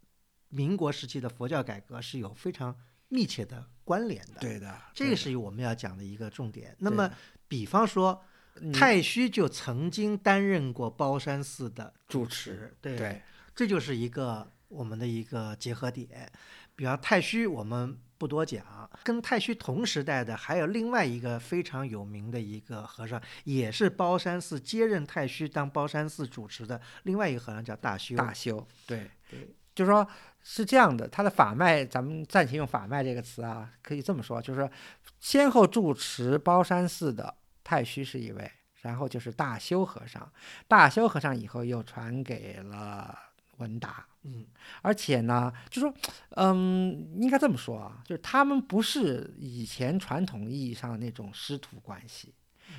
民国时期的佛教改革是有非常密切的关联的，对的，这个是我们要讲的一个重点。那么，比方说，太虚就曾经担任过包山寺的主持，对，这就是一个我们的一个结合点。比方太虚，我们不多讲，跟太虚同时代的还有另外一个非常有名的一个和尚，也是包山寺接任太虚当包山寺主持的另外一个和尚，叫大修。大修，对对，就是说。是这样的，他的法脉，咱们暂且用法脉这个词啊，可以这么说，就是说，先后住持包山寺的太虚是一位，然后就是大修和尚，大修和尚以后又传给了文达，嗯，而且呢，就说，嗯，应该这么说啊，就是他们不是以前传统意义上的那种师徒关系。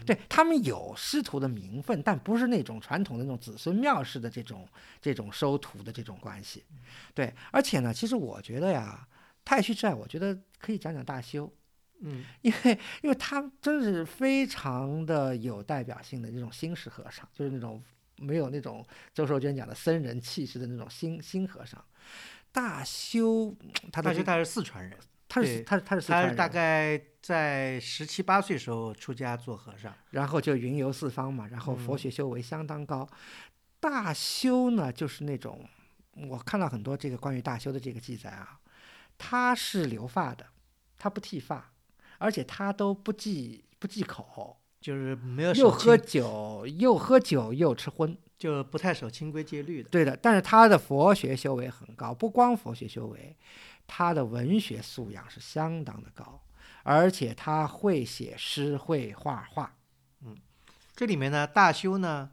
对他们有师徒的名分，但不是那种传统的那种子孙庙式的这种这种收徒的这种关系。对，而且呢，其实我觉得呀，太虚之爱，我觉得可以讲讲大修。嗯，因为因为他真是非常的有代表性的这种新式和尚，就是那种没有那种周寿娟讲的僧人气势的那种新新和尚。大修，他大修他是四川人。他是他他是他大概在十七八岁时候出家做和尚，然后就云游四方嘛，然后佛学修为相当高。大修呢，就是那种我看到很多这个关于大修的这个记载啊，他是留发的，他不剃发，而且他都不忌不忌口，就是没有又喝酒又喝酒又吃荤，就不太守清规戒律的。对的，但是他的佛学修为很高，不光佛学修为。他的文学素养是相当的高，而且他会写诗，会画画。嗯，这里面呢，大修呢，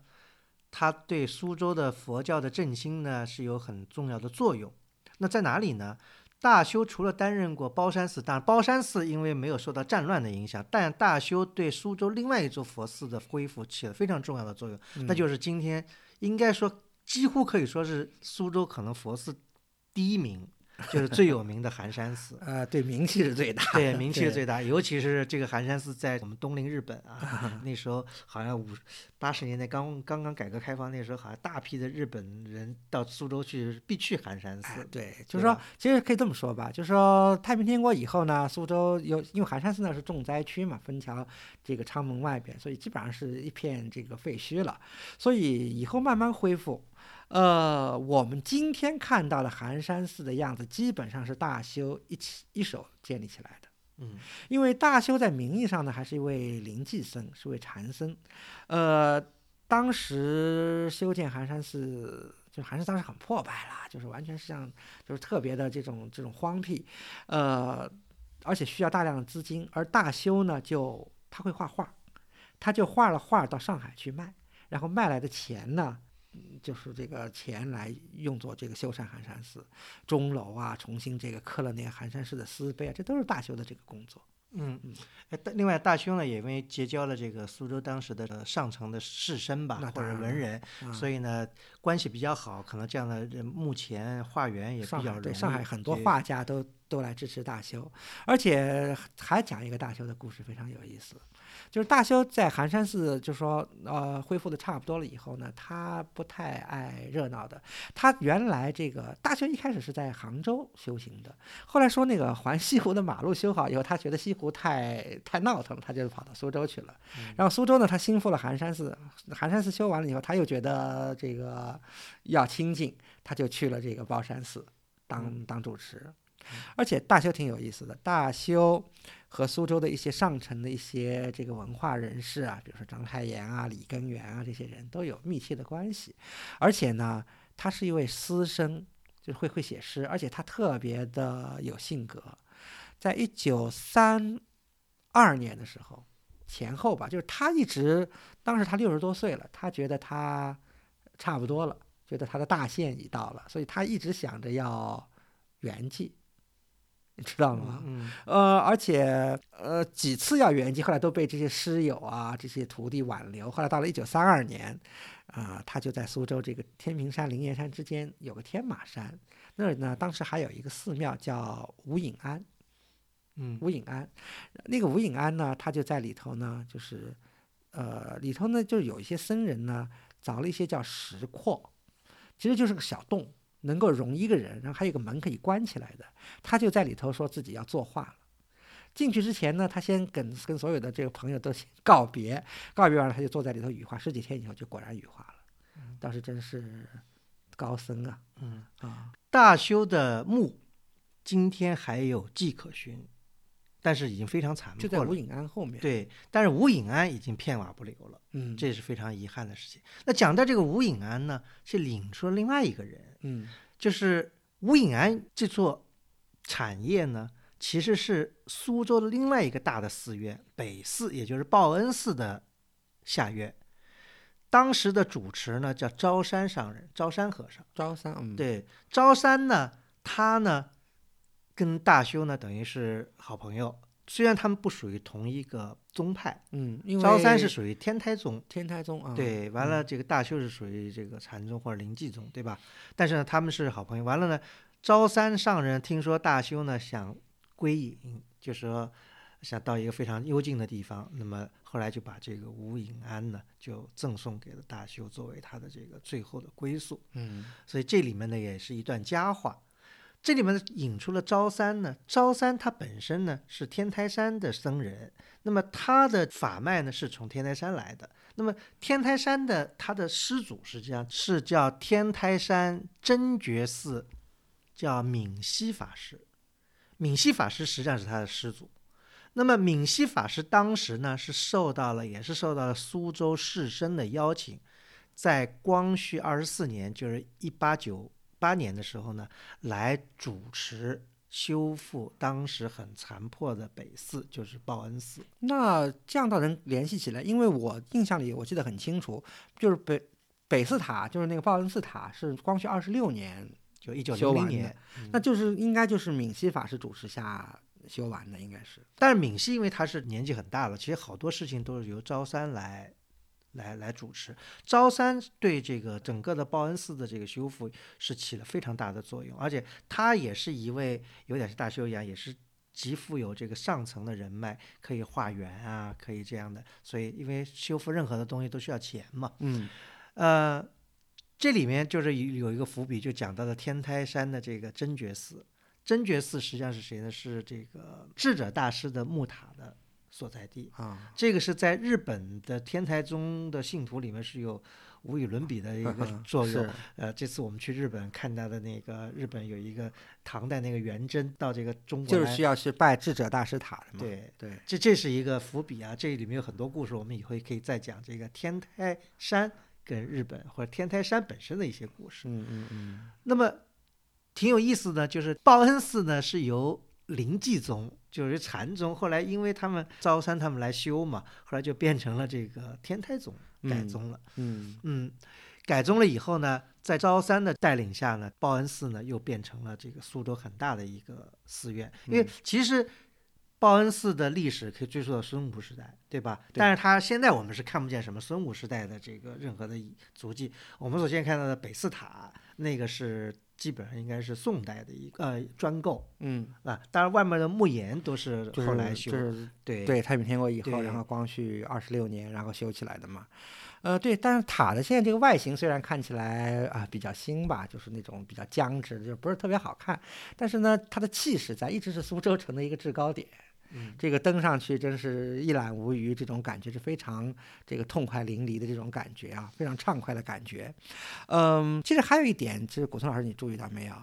他对苏州的佛教的振兴呢是有很重要的作用。那在哪里呢？大修除了担任过包山寺，当然包山寺因为没有受到战乱的影响，但大修对苏州另外一座佛寺的恢复起了非常重要的作用。那就是今天应该说几乎可以说是苏州可能佛寺第一名。就是最有名的寒山寺，呃，对，名气是最大，对，名气是最大，尤其是这个寒山寺在我们东邻日本啊，那时候好像五八十年代刚刚刚改革开放，那时候好像大批的日本人到苏州去必去寒山寺，对，就是说，其实可以这么说吧，就是说太平天国以后呢，苏州有因为寒山寺呢是重灾区嘛，分桥这个昌门外边，所以基本上是一片这个废墟了，所以以后慢慢恢复。呃，我们今天看到的寒山寺的样子，基本上是大修一起一手建立起来的。嗯，因为大修在名义上呢，还是一位灵济僧，是位禅僧。呃，当时修建寒山寺，就寒山寺当时很破败啦，就是完全是像，就是特别的这种这种荒僻。呃，而且需要大量的资金，而大修呢，就他会画画，他就画了画到上海去卖，然后卖来的钱呢。就是这个钱来用作这个修缮寒山寺钟楼啊，重新这个刻了那个寒山寺的寺碑啊，这都是大修的这个工作。嗯嗯，另外大修呢，也因为结交了这个苏州当时的呃上层的士绅吧那，或者文人，啊所以呢关系比较好，可能这样的人目前化缘也比较容易。对上海很多画家都都来支持大修，而且还讲一个大修的故事，非常有意思。就是大修在寒山寺，就说呃恢复的差不多了以后呢，他不太爱热闹的。他原来这个大修一开始是在杭州修行的，后来说那个环西湖的马路修好以后，他觉得西湖太太闹腾了，他就跑到苏州去了。然后苏州呢，他兴复了寒山寺，寒山寺修完了以后，他又觉得这个要清静，他就去了这个宝山寺当当主持。而且大修挺有意思的，大修和苏州的一些上层的一些这个文化人士啊，比如说章太炎啊、李根源啊这些人都有密切的关系。而且呢，他是一位诗生，就是会会写诗，而且他特别的有性格。在一九三二年的时候前后吧，就是他一直当时他六十多岁了，他觉得他差不多了，觉得他的大限已到了，所以他一直想着要圆寂。你知道吗？嗯呃，而且呃几次要圆寂，后来都被这些师友啊、这些徒弟挽留。后来到了一九三二年，啊、他就在苏州这个天平山、灵岩山之间有个天马山，那儿呢当时还有一个寺庙叫无影庵。嗯无影庵，那个无影庵呢，他就在里头呢，就是呃里头呢就有一些僧人呢凿了一些叫石窟，其实就是个小洞，能够容一个人，然后还有个门可以关起来的。他就在里头说自己要作画了。进去之前呢，他先跟跟所有的这个朋友都先 告别，告别完了，他就坐在里头羽化。十几天以后，就果然羽化了。当时真是高僧啊嗯，啊！大修的墓今天还有迹可循，但是已经非常惨了。就在无影庵后面。，对，但是吴隐庵已经片瓦不留了，嗯，这是非常遗憾的事情。那讲到这个吴隐庵呢，是引出了另外一个人，嗯就是吴隐庵这座产业呢，其实是苏州的另外一个大的寺院北寺，也就是报恩寺的下院。当时的主持呢叫昭山上人，昭山和尚。昭山，嗯，，对，昭山呢，他呢跟大修呢等于是好朋友，虽然他们不属于同一个宗派，嗯，因为昭三是属于天台宗，天台宗啊，对，完了这个大修是属于这个禅宗或者灵济宗，对吧？但是呢，他们是好朋友。完了呢，昭三上人听说大修呢想归隐，就说想到一个非常幽静的地方，那么后来就把这个无影庵呢就赠送给了大修，作为他的这个最后的归宿。嗯所以这里面呢也是一段佳话。这里面引出了昭三呢，昭三他本身呢是天台山的僧人，那么他的法脉呢是从天台山来的。那么天台山的他的师祖实际上是叫天台山真觉寺，叫闽西法师。闽西法师实际上是他的师祖。那么闽西法师当时呢是受到了，也是受到了苏州士绅的邀请，在光绪二十四年，就是一八九八年的时候呢，来主持修复当时很残破的北寺，就是报恩寺。那这样倒能联系起来，因为我印象里我记得很清楚，就是北北寺塔，就是那个报恩寺塔是光绪二十六年，就一九零零年，那就是应该就是闽西法师主持下修完的，应该是。但是闽西因为他是年纪很大了，其实好多事情都是由昭山来来来主持。昭山对这个整个的报恩寺的这个修复是起了非常大的作用，而且他也是一位有点是大修养，也是极富有这个上层的人脉，可以化缘啊，可以这样的。所以因为修复任何的东西都需要钱嘛，嗯呃，这里面就是有有一个伏笔，就讲到了天台山的这个真觉寺。真觉寺实际上是谁呢？是这个智者大师的木塔的所在地。啊，这个是在日本的天台宗的信徒里面是有无与伦比的一个 作用。呃，这次我们去日本看到的那个日本有一个唐代那个元贞到这个中国来，就是需要去拜智者大师塔的嘛。对，对，这这是一个伏笔啊，这里面有很多故事，我们以后也可以再讲这个天台山跟日本或者天台山本身的一些故事。嗯嗯嗯，那么挺有意思的，就是报恩寺呢是由临济宗，就是禅宗，后来因为他们昭山他们来修嘛，后来就变成了这个天台宗改嗯宗了。嗯嗯，改宗了以后呢，在昭山的带领下呢，报恩寺呢又变成了这个苏州很大的一个寺院。因为其实报恩寺的历史可以追溯到孙武时代，对吧？但是它现在我们是看不见什么孙武时代的这个任何的足迹。我们首先看到的北寺塔，那个是基本上应该是宋代的一个呃砖构嗯，啊，当然外面的木檐都是后来修就，是对对太平天国以后，然后光绪二十六年，然后修起来的嘛。呃，对，但是塔的现在这个外形虽然看起来啊、比较新吧，就是那种比较僵直的，就不是特别好看，但是呢，它的气势在，一直是苏州城的一个制高点。嗯这个登上去真是一览无余，这种感觉是非常这个痛快淋漓的这种感觉啊，非常畅快的感觉。嗯，其实还有一点，其实古松老师你注意到没有？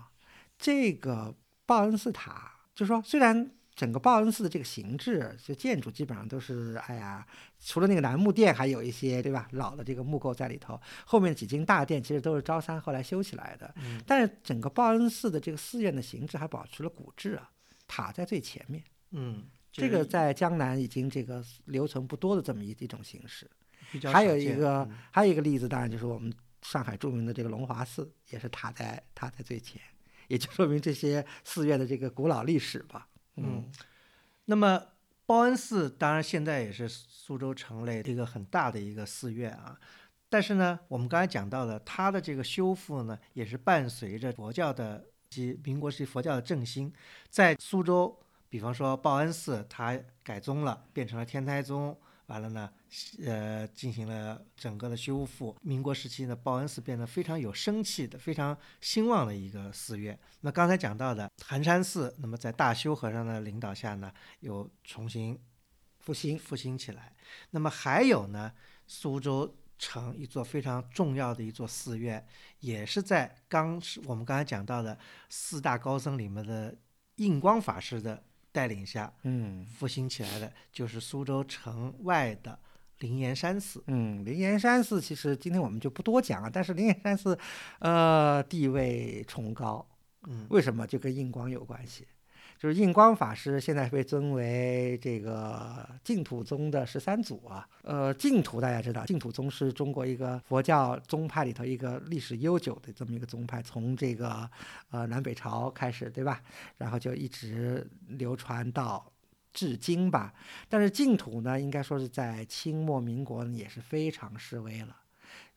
这个报恩寺塔，就是说虽然整个报恩寺的这个形制，就建筑基本上都是，哎呀，除了那个楠木殿，还有一些对吧老的这个木构在里头。后面几间大殿其实都是昭三后来修起来的，嗯但是整个报恩寺的这个寺院的形制还保持了古制啊，塔在最前面。嗯，这个在江南已经这个留存不多的这么一一种形式。比较还有一个嗯还有一个例子，当然就是我们上海著名的这个龙华寺，也是塔在塔在最前，也就说明这些寺院的这个古老历史吧。嗯，那么报恩寺当然现在也是苏州城内一个很大的一个寺院啊，但是呢，我们刚才讲到了它的这个修复呢，也是伴随着佛教的及民国时期佛教的振兴，在苏州，比方说报恩寺，它改宗了，变成了天台宗。完了呢，呃，进行了整个的修复。民国时期呢，报恩寺变得非常有生气的、非常兴旺的一个寺院。那刚才讲到的寒山寺，那么在大修和尚的领导下呢，又重新复兴，复兴起来。那么还有呢，苏州城一座非常重要的一座寺院，也是在刚是我们刚才讲到的四大高僧里面的印光法师的带领下嗯复兴起来的，就是苏州城外的灵岩山寺。嗯，灵岩山寺其实今天我们就不多讲了，但是灵岩山寺，呃，地位崇高，嗯为什么？就跟印光有关系。就是印光法师现在被尊为这个净土宗的十三祖啊。呃，净土大家知道，净土宗是中国一个佛教宗派里头一个历史悠久的这么一个宗派，从这个呃南北朝开始，对吧？然后就一直流传到至今吧。但是净土呢，应该说是在清末民国也是非常式微了。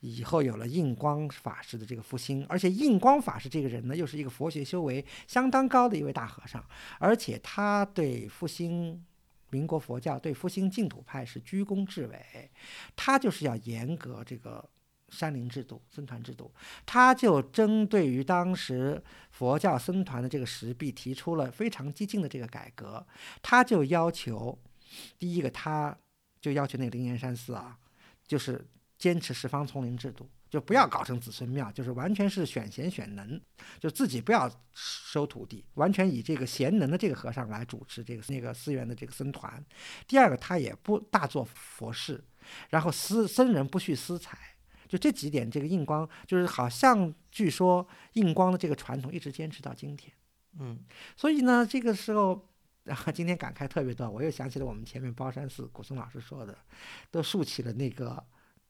以后有了印光法师的这个复兴，而且印光法师这个人呢，又是一个佛学修为相当高的一位大和尚，而且他对复兴民国佛教、对复兴净土派是居功至伟，他就是要严格这个山林制度、僧团制度，他就针对于当时佛教僧团的这个实弊提出了非常激进的这个改革，他就要求，第一个他就要求那个灵岩山寺啊，就是。坚持十方丛林制度，就不要搞成子孙庙，就是完全是选贤选能，就自己不要收徒弟，完全以这个贤能的这个和尚来主持这个那个寺院的这个僧团。第二个，他也不大做佛事，然后私僧人不蓄私财，就这几点，这个印光就是好像据说印光的这个传统一直坚持到今天。嗯所以呢，这个时候。然后今天感慨特别多，我又想起了我们前面包山寺古松老师说的，都竖起了那个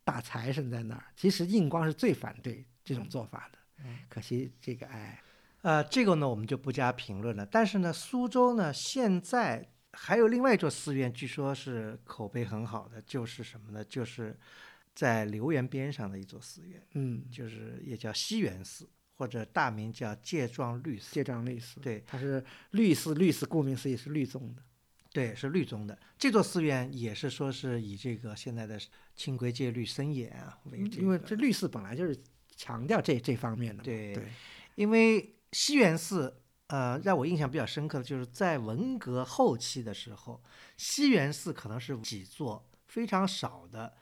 大财神在那儿。其实印光是最反对这种做法的，嗯可惜这个哎，呃，这个呢我们就不加评论了。但是呢，苏州呢现在还有另外一座寺院，据说是口碑很好的，就是什么呢？就是在留园边上的一座寺院，嗯，就是也叫西园寺，或者大名叫戒幢律寺。戒幢律寺，对它是律寺，律寺顾名思义是律宗的。对，是律宗的。这座寺院也是说是以这个现在的清规戒律森严啊为这个，因为这律寺本来就是强调这这方面的嘛。对对，因为西园寺，呃，让我印象比较深刻的就是在文革后期的时候，西园寺可能是几座非常少的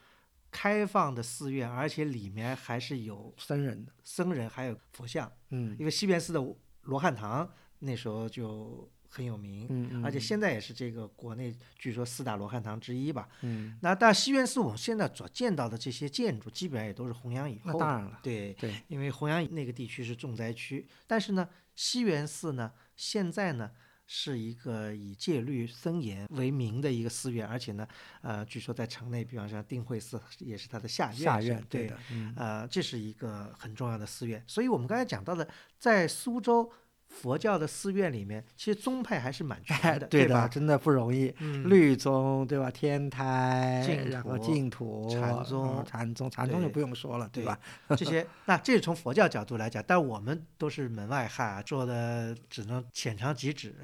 开放的寺院，而且里面还是有僧人的，僧人，还有佛像。嗯因为西园寺的罗汉堂那时候就很有名，嗯嗯，而且现在也是这个国内据说四大罗汉堂之一吧。嗯，那但西园寺我们现在所见到的这些建筑，基本上也都是弘扬以后。那当然了，对，对，因为弘扬那个地区是重灾区，但是呢，西园寺呢，现在呢是一个以戒律森严为名的一个寺院，而且呢，呃，据说在城内，比方说定慧寺也是它的下院，下院对的，嗯呃，这是一个很重要的寺院。所以我们刚才讲到的，在苏州佛教的寺院里面，其实宗派还是蛮全的，对，吧？真的不容易。嗯，律宗对吧？天台，净然后土净土、禅宗嗯禅宗，禅宗就不用说了，对对吧？这些，那这是从佛教角度来讲，但我们都是门外汉啊，做的只能浅尝即止。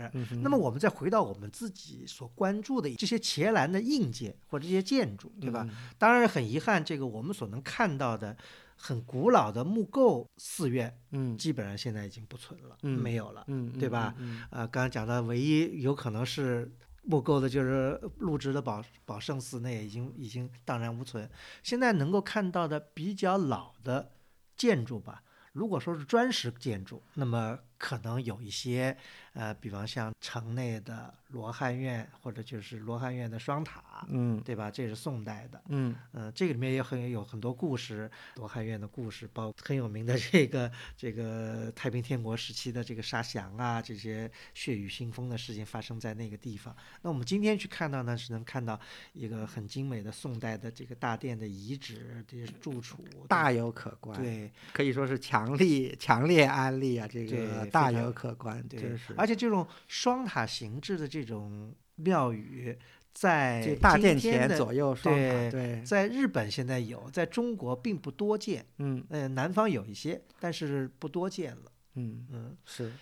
那么我们再回到我们自己所关注的这些伽蓝的硬件或者这些建筑，对吧？？嗯当然很遗憾，这个我们所能看到的很古老的木构寺院，嗯基本上现在已经不存了，嗯没有了。嗯，对吧嗯？呃，刚刚讲到唯一有可能是木构的，就是入职的宝宝圣寺，那也已经已经荡然无存。现在能够看到的比较老的建筑吧，如果说是砖石建筑，那么可能有一些，呃，比方像城内的罗汉院，或者就是罗汉院的双塔，嗯对吧？这是宋代的。嗯呃，这个里面也很有很多故事，罗汉院的故事，包括很有名的这个这个太平天国时期的这个杀降啊，这些血雨腥风的事情发生在那个地方。那我们今天去看到呢，是能看到一个很精美的宋代的这个大殿的遗址，这些住处大有可观，，对可以说是强力强烈安利啊，这个大有可观，对。而且这种双塔形制的这种庙宇，在大殿前的左右双塔，对对，在日本现在有，在中国并不多见。嗯呃，南方有一些，但是不多见了。嗯嗯，是，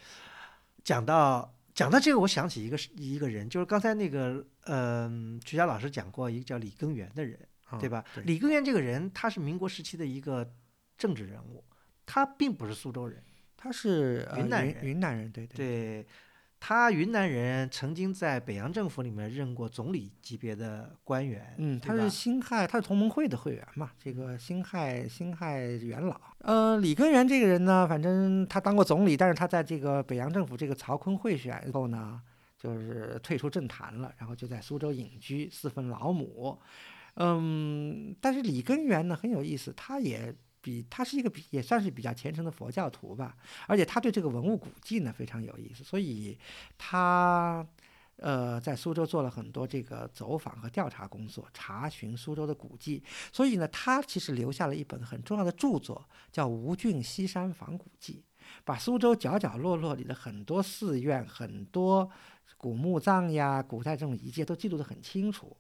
讲到讲到这个，我想起一个是一个人，就是刚才那个，嗯、曲霞老师讲过一个叫李根源的人，对嗯吧？对李根源这个人，他是民国时期的一个政治人物，他并不是苏州人，他是呃云云南人云南人，对对，对。他云南人，曾经在北洋政府里面任过总理级别的官员，嗯，他是辛亥，他是同盟会的会员嘛，这个辛亥辛亥元老。呃，李根源这个人呢，反正他当过总理，但是他在这个北洋政府这个曹锟会选后呢，就是退出政坛了，然后就在苏州隐居，四分老母。嗯，但是李根源呢很有意思，他也比他是一个比也算是比较虔诚的佛教徒吧，而且他对这个文物古迹呢非常有意思，所以他呃在苏州做了很多这个走访和调查工作，查询苏州的古迹，所以呢他其实留下了一本很重要的著作，叫《吴郡西山仿古记》，把苏州角角落落里的很多寺院、很多古墓葬呀、古代这种遗迹都记录得很清楚。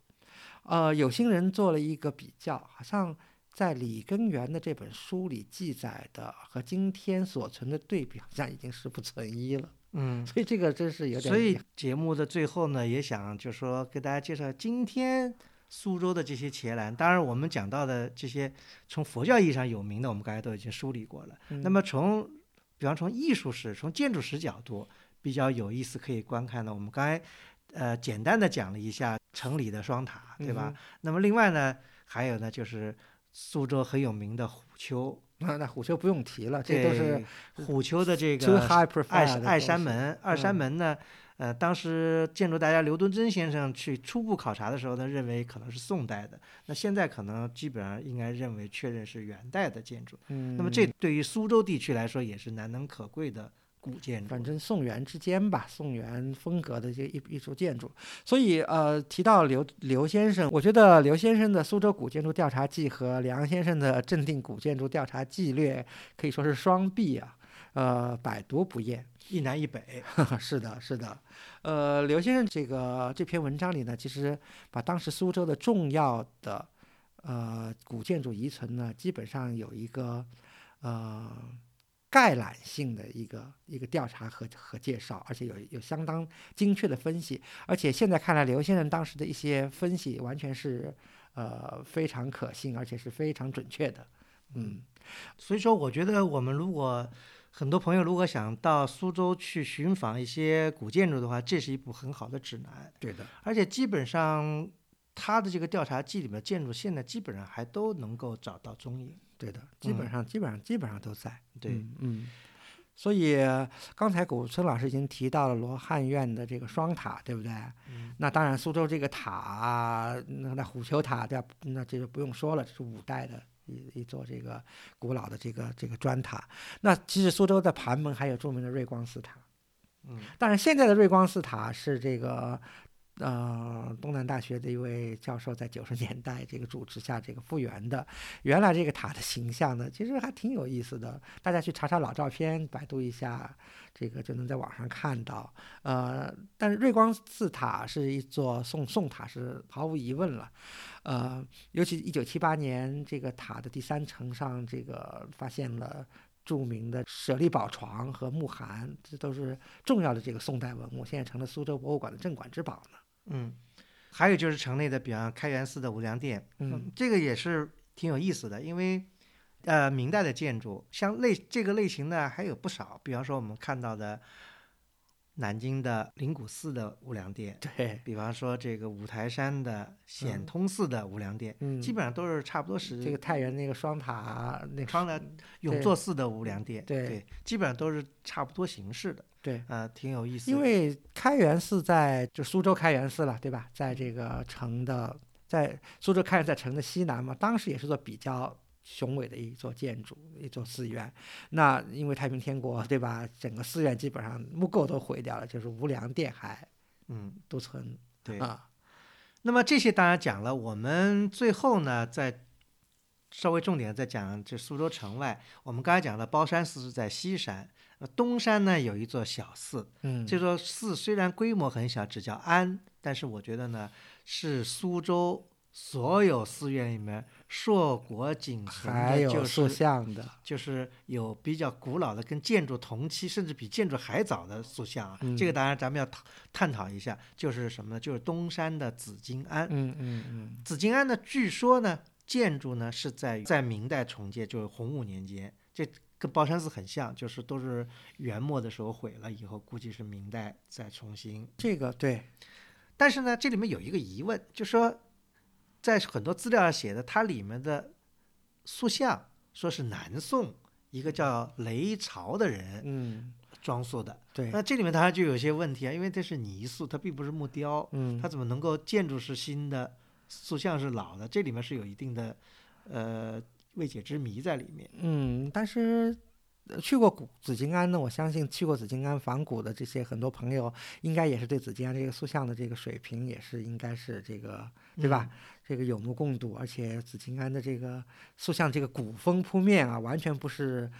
呃，有心人做了一个比较，好像在李根源的这本书里记载的和今天所存的对比，好像已经是不存一了。嗯，所以这个真是有点所以节目的最后呢，也想就说给大家介绍今天苏州的这些伽蓝。当然，我们讲到的这些从佛教意义上有名的，我们刚才都已经梳理过了。嗯那么从，比方从艺术史、从建筑史角度比较有意思可以观看的，我们刚才呃简单的讲了一下城里的双塔，对吧？嗯那么另外呢，还有呢就是苏州很有名的虎丘，那那虎丘不用提了，这都是虎丘的这个爱山门，二山嗯门呢，呃，当时建筑大家刘敦桢先生去初步考察的时候呢，认为可能是宋代的，那现在可能基本上应该认为确认是元代的建筑。嗯，那么这对于苏州地区来说也是难能可贵的古建筑。反正宋元之间吧，宋元风格的这个艺艺术建筑。所以呃，提到刘刘先生，我觉得刘先生的《苏州古建筑调查记》和梁先生的《镇定古建筑调查记略》可以说是双璧啊，呃，百读不厌。一南一北，是的，是的，呃，刘先生这个这篇文章里呢，其实把当时苏州的重要的呃古建筑遗存呢，基本上有一个呃概览性的一个一个调查和和介绍，而且有有相当精确的分析，而且现在看来，刘先生当时的一些分析完全是呃非常可信，而且是非常准确的，嗯。所以说我觉得我们如果很多朋友如果想到苏州去寻访一些古建筑的话，这是一部很好的指南。对的，而且基本上他的这个调查记里面建筑现在基本上还都能够找到踪影。对的，基本嗯上、基本上基本上都在。对，嗯，嗯所以刚才古村老师已经提到了罗汉院的这个双塔，对不对？嗯那当然，苏州这个塔啊，那那虎丘塔，对吧？那这就不用说了，这是五代的一一座这个古老的这个这个砖塔。那其实苏州的盘门还有著名的瑞光寺塔。嗯，当然，现在的瑞光寺塔是这个呃，东南大学的一位教授在九十年代这个主持下这个复原的。原来这个塔的形象呢，其实还挺有意思的。大家去查查老照片，百度一下，这个就能在网上看到。呃，但是瑞光寺塔是一座宋宋塔，是毫无疑问了。呃，尤其一九七八年这个塔的第三层上，这个发现了。著名的舍利宝床和木函，这都是重要的这个宋代文物，现在成了苏州博物馆的镇馆之宝呢。嗯，还有就是城内的，比方开元寺的无量殿，嗯，这个也是挺有意思的，因为呃，明代的建筑像类这个类型的还有不少，比方说我们看到的。南京的灵谷寺的无量殿，对比方说这个五台山的显通寺的无量殿，嗯，基本上都是差不多是这个太原那个双塔那双的永作寺的无量殿，对，基本上都是差不多形式的，对，呃，挺有意思。因为开元寺在就苏州开元寺了，对吧？在这个城的，在苏州开元在城的西南嘛，当时也是做比较。雄伟的一座建筑，一座寺院。那因为太平天国，对吧？整个寺院基本上木构都毁掉了，就是无梁殿还，嗯，独存。对啊。那么这些当然讲了，我们最后呢，在稍微重点再讲，就苏州城外，我们刚才讲的包山寺是在西山，东山呢有一座小寺。嗯。这座寺虽然规模很小，只叫庵，但是我觉得呢，是苏州所有寺院里面。硕果仅存的，就是塑像的，就是有比较古老的，跟建筑同期，甚至比建筑还早的塑像啊。这个当然咱们要探探讨一下，就是什么呢？就是东山的紫金庵。嗯嗯嗯。紫金庵呢，据说呢，建筑呢是在在明代重建，就是洪武年间，这跟包山寺很像，就是都是元末的时候毁了以后，估计是明代再重新。这个对。但是呢，这里面有一个疑问，就说。在很多资料上写的，它里面的塑像说是南宋一个叫雷朝的人，嗯，装塑的。对，那这里面当然就有些问题啊，因为这是泥塑，它并不是木雕，嗯，它怎么能够建筑是新的，塑像是老的？这里面是有一定的呃未解之谜在里面。嗯，但是。去过古紫金庵的，我相信去过紫金庵仿古的这些很多朋友，应该也是对紫金庵这个塑像的这个水平也是应该是这个对吧？这个有目共睹，而且紫金庵的这个塑像这个古风扑面啊，完全不是。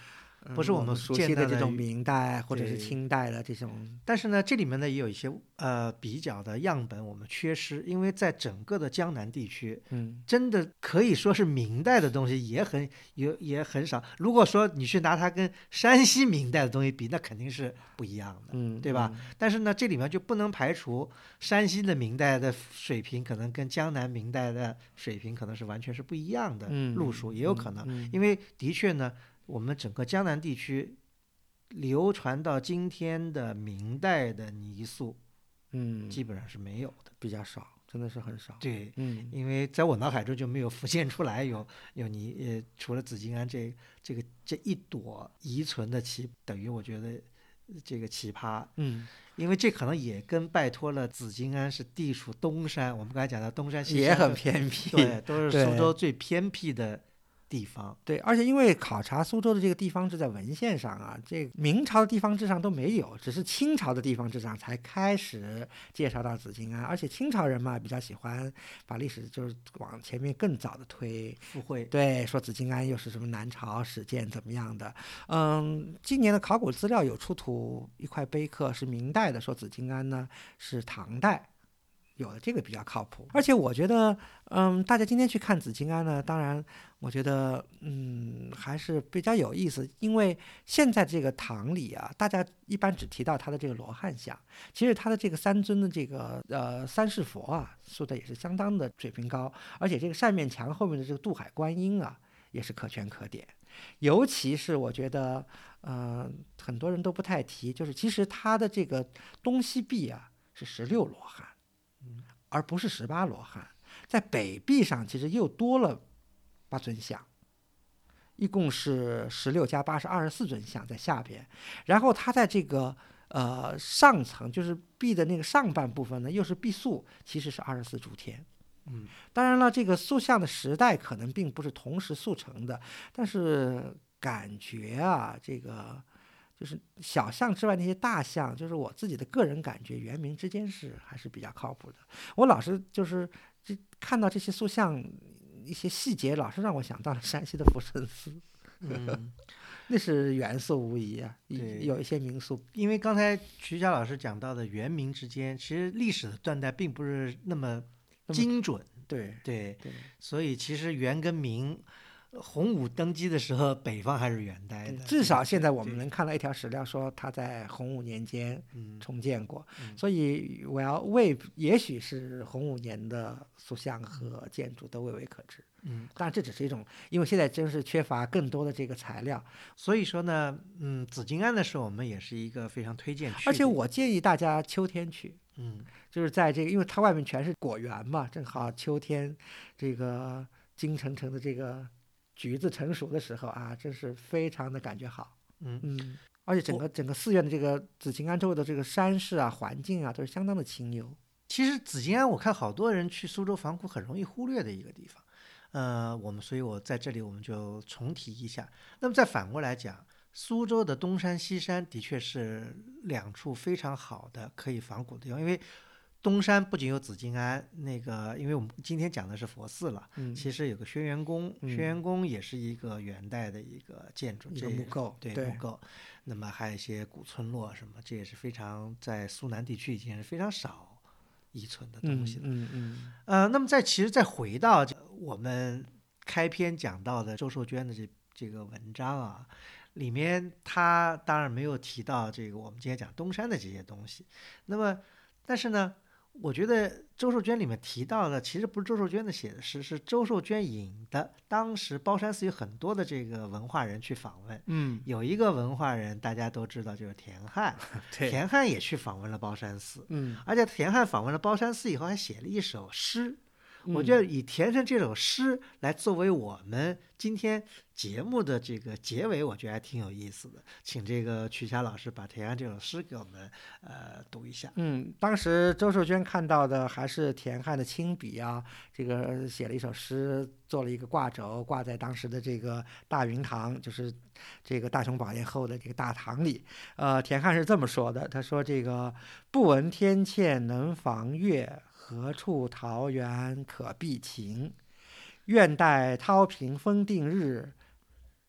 不是我们熟悉的这种明代或者是清代的这种，但是呢，这里面呢也有一些呃比较的样本我们缺失，因为在整个的江南地区，嗯，真的可以说是明代的东西也很有也很少。如果说你去拿它跟山西明代的东西比，那肯定是不一样的，嗯，对吧？但是呢，这里面就不能排除山西的明代的水平可能跟江南明代的水平可能是完全是不一样的路数，也有可能，因为的确呢。我们整个江南地区流传到今天的明代的泥塑，嗯，基本上是没有的，比较少，真的是很少。对，嗯，因为在我脑海中就没有浮现出来有有泥，呃，除了紫金庵这这个这一朵遗存的奇，等于我觉得这个奇葩，嗯，因为这可能也跟拜托了紫金庵是地处东山，我们刚才讲到东山西也很偏僻，对，都是苏州最偏僻的。地方对，而且因为考察苏州的这个地方志在文献上啊，这明朝的地方志上都没有，只是清朝的地方志上才开始介绍到紫金庵。而且清朝人嘛，比较喜欢把历史就是往前面更早的推，附会。对，说紫金庵又是什么南朝始建怎么样的。嗯，今年的考古资料有出土一块碑刻是明代的，说紫金庵呢是唐代。有的这个比较靠谱，而且我觉得，嗯，大家今天去看紫金庵呢，当然，我觉得，嗯，还是比较有意思，因为现在这个堂里啊，大家一般只提到他的这个罗汉像，其实他的这个三尊的这个呃三世佛啊，塑的也是相当的水平高，而且这个扇面墙后面的这个渡海观音啊，也是可圈可点，尤其是我觉得，呃，很多人都不太提，就是其实它的这个东西壁啊是十六罗汉。而不是十八罗汉，在北壁上其实又多了八尊像，一共是十六加八是二十四尊像在下边，然后它在这个呃上层，就是壁的那个上半部分呢，又是壁塑，其实是二十四诸天。嗯，当然了，这个塑像的时代可能并不是同时塑成的，但是感觉啊，这个就是小巷之外那些大巷，就是我自己的个人感觉，元明之间是还是比较靠谱的。我老是就是这看到这些塑像一些细节，老是让我想到了山西的福生寺，嗯，那是元素无疑啊，对有一些民宿，因为刚才徐佳老师讲到的元明之间，其实历史的断代并不是那么精准，对对，对。所以其实元跟明，呃洪武登基的时候，北方还是元代的，至少现在我们能看到一条史料说他在洪武年间嗯。重建过，嗯。所以我要为也许是洪武年的塑像和建筑都未为可知。嗯，当然这只是一种，因为现在真是缺乏更多的这个材料，所以说呢，嗯，紫金庵的时候，我们也是一个非常推荐去，而且我建议大家秋天去，嗯。就是在这个，因为它外面全是果园嘛，正好秋天这个金橙橙的这个橘子成熟的时候啊，真是非常的感觉好。嗯嗯，而且整个整个寺院的这个紫金庵周围的这个山势啊、环境啊，都是相当的清幽。其实紫金庵，我看好多人去苏州仿古很容易忽略的一个地方，呃，我们所以，我在这里我们就重提一下。那么再反过来讲，苏州的东山、西山的确是两处非常好的可以仿古的地方，因为东山不仅有紫金庵，那个因为我们今天讲的是佛寺了，嗯，其实有个轩辕宫，嗯轩辕宫也是一个元代的一个建筑，一这也个木构，对对木构，那么还有一些古村落什么，这也是非常在苏南地区已经是非常少遗存的东嗯西了。嗯嗯呃，那么再其实再回到我们开篇讲到的周寿娟的这这个文章啊，里面他当然没有提到这个我们今天讲东山的这些东西。那么，但是呢，我觉得周寿娟里面提到的其实不是周寿娟的写的诗，是周寿娟引的。当时包山寺有很多的这个文化人去访问，嗯，有一个文化人大家都知道，就是田汉。田汉也去访问了包山寺，嗯，而且田汉访问了包山寺以后，还写了一首诗。我嗯觉得以田生这首诗来作为我们今天节目的这个结尾，我觉得还挺有意思的。请这个曲霞老师把田汉这首诗给我们呃读一下。嗯，当时周寿娟看到的还是田汉的亲笔啊，这个写了一首诗，做了一个挂轴，挂在当时的这个大云堂，就是这个大雄宝殿后的这个大堂里。呃，田汉是这么说的，他说：“这个不闻天堑能防月，何处桃源可避晴？愿待涛平风定日，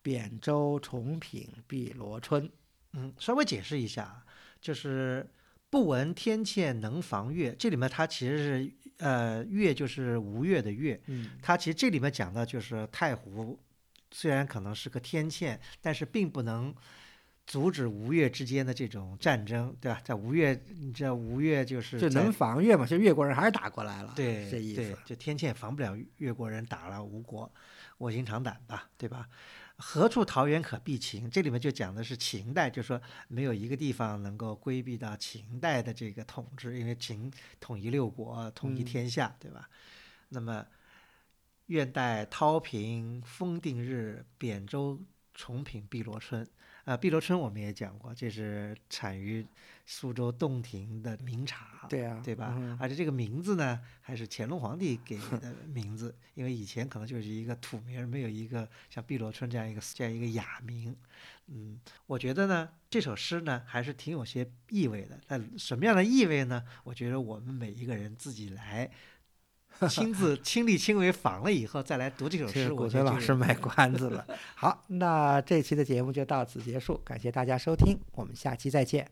扁舟重品碧螺春。”嗯，稍微解释一下啊，就是不闻天堑能防月，这里面它其实是呃月就是吴越的越，嗯它其实这里面讲的就是太湖，虽然可能是个天堑，但是并不能阻止吴越之间的这种战争，对吧？在吴越，你知道吴越就是就能防越嘛，就越国人还是打过来了，对对这意思。，就天堑防不了越国人打了吴国，卧薪尝胆吧，对吧？何处桃源可避秦？这里面就讲的是秦代，就说没有一个地方能够规避到秦代的这个统治，因为秦统一六国，统一嗯天下，对吧？那么愿待涛平风定日，扁舟重品碧螺春。啊，碧螺春我们也讲过，这是产于苏州洞庭的名茶。对啊，对吧？嗯而且这个名字呢，还是乾隆皇帝给的 名字，因为以前可能就是一个土名，没有一个像碧螺春这样一个这样一个雅名。嗯，我觉得呢，这首诗呢还是挺有些意味的。那什么样的意味呢？我觉得我们每一个人自己来 亲自亲力亲为访了以后，再来读这首诗，古我觉得老师卖关子了。好，那这期的节目就到此结束，感谢大家收听，我们下期再见。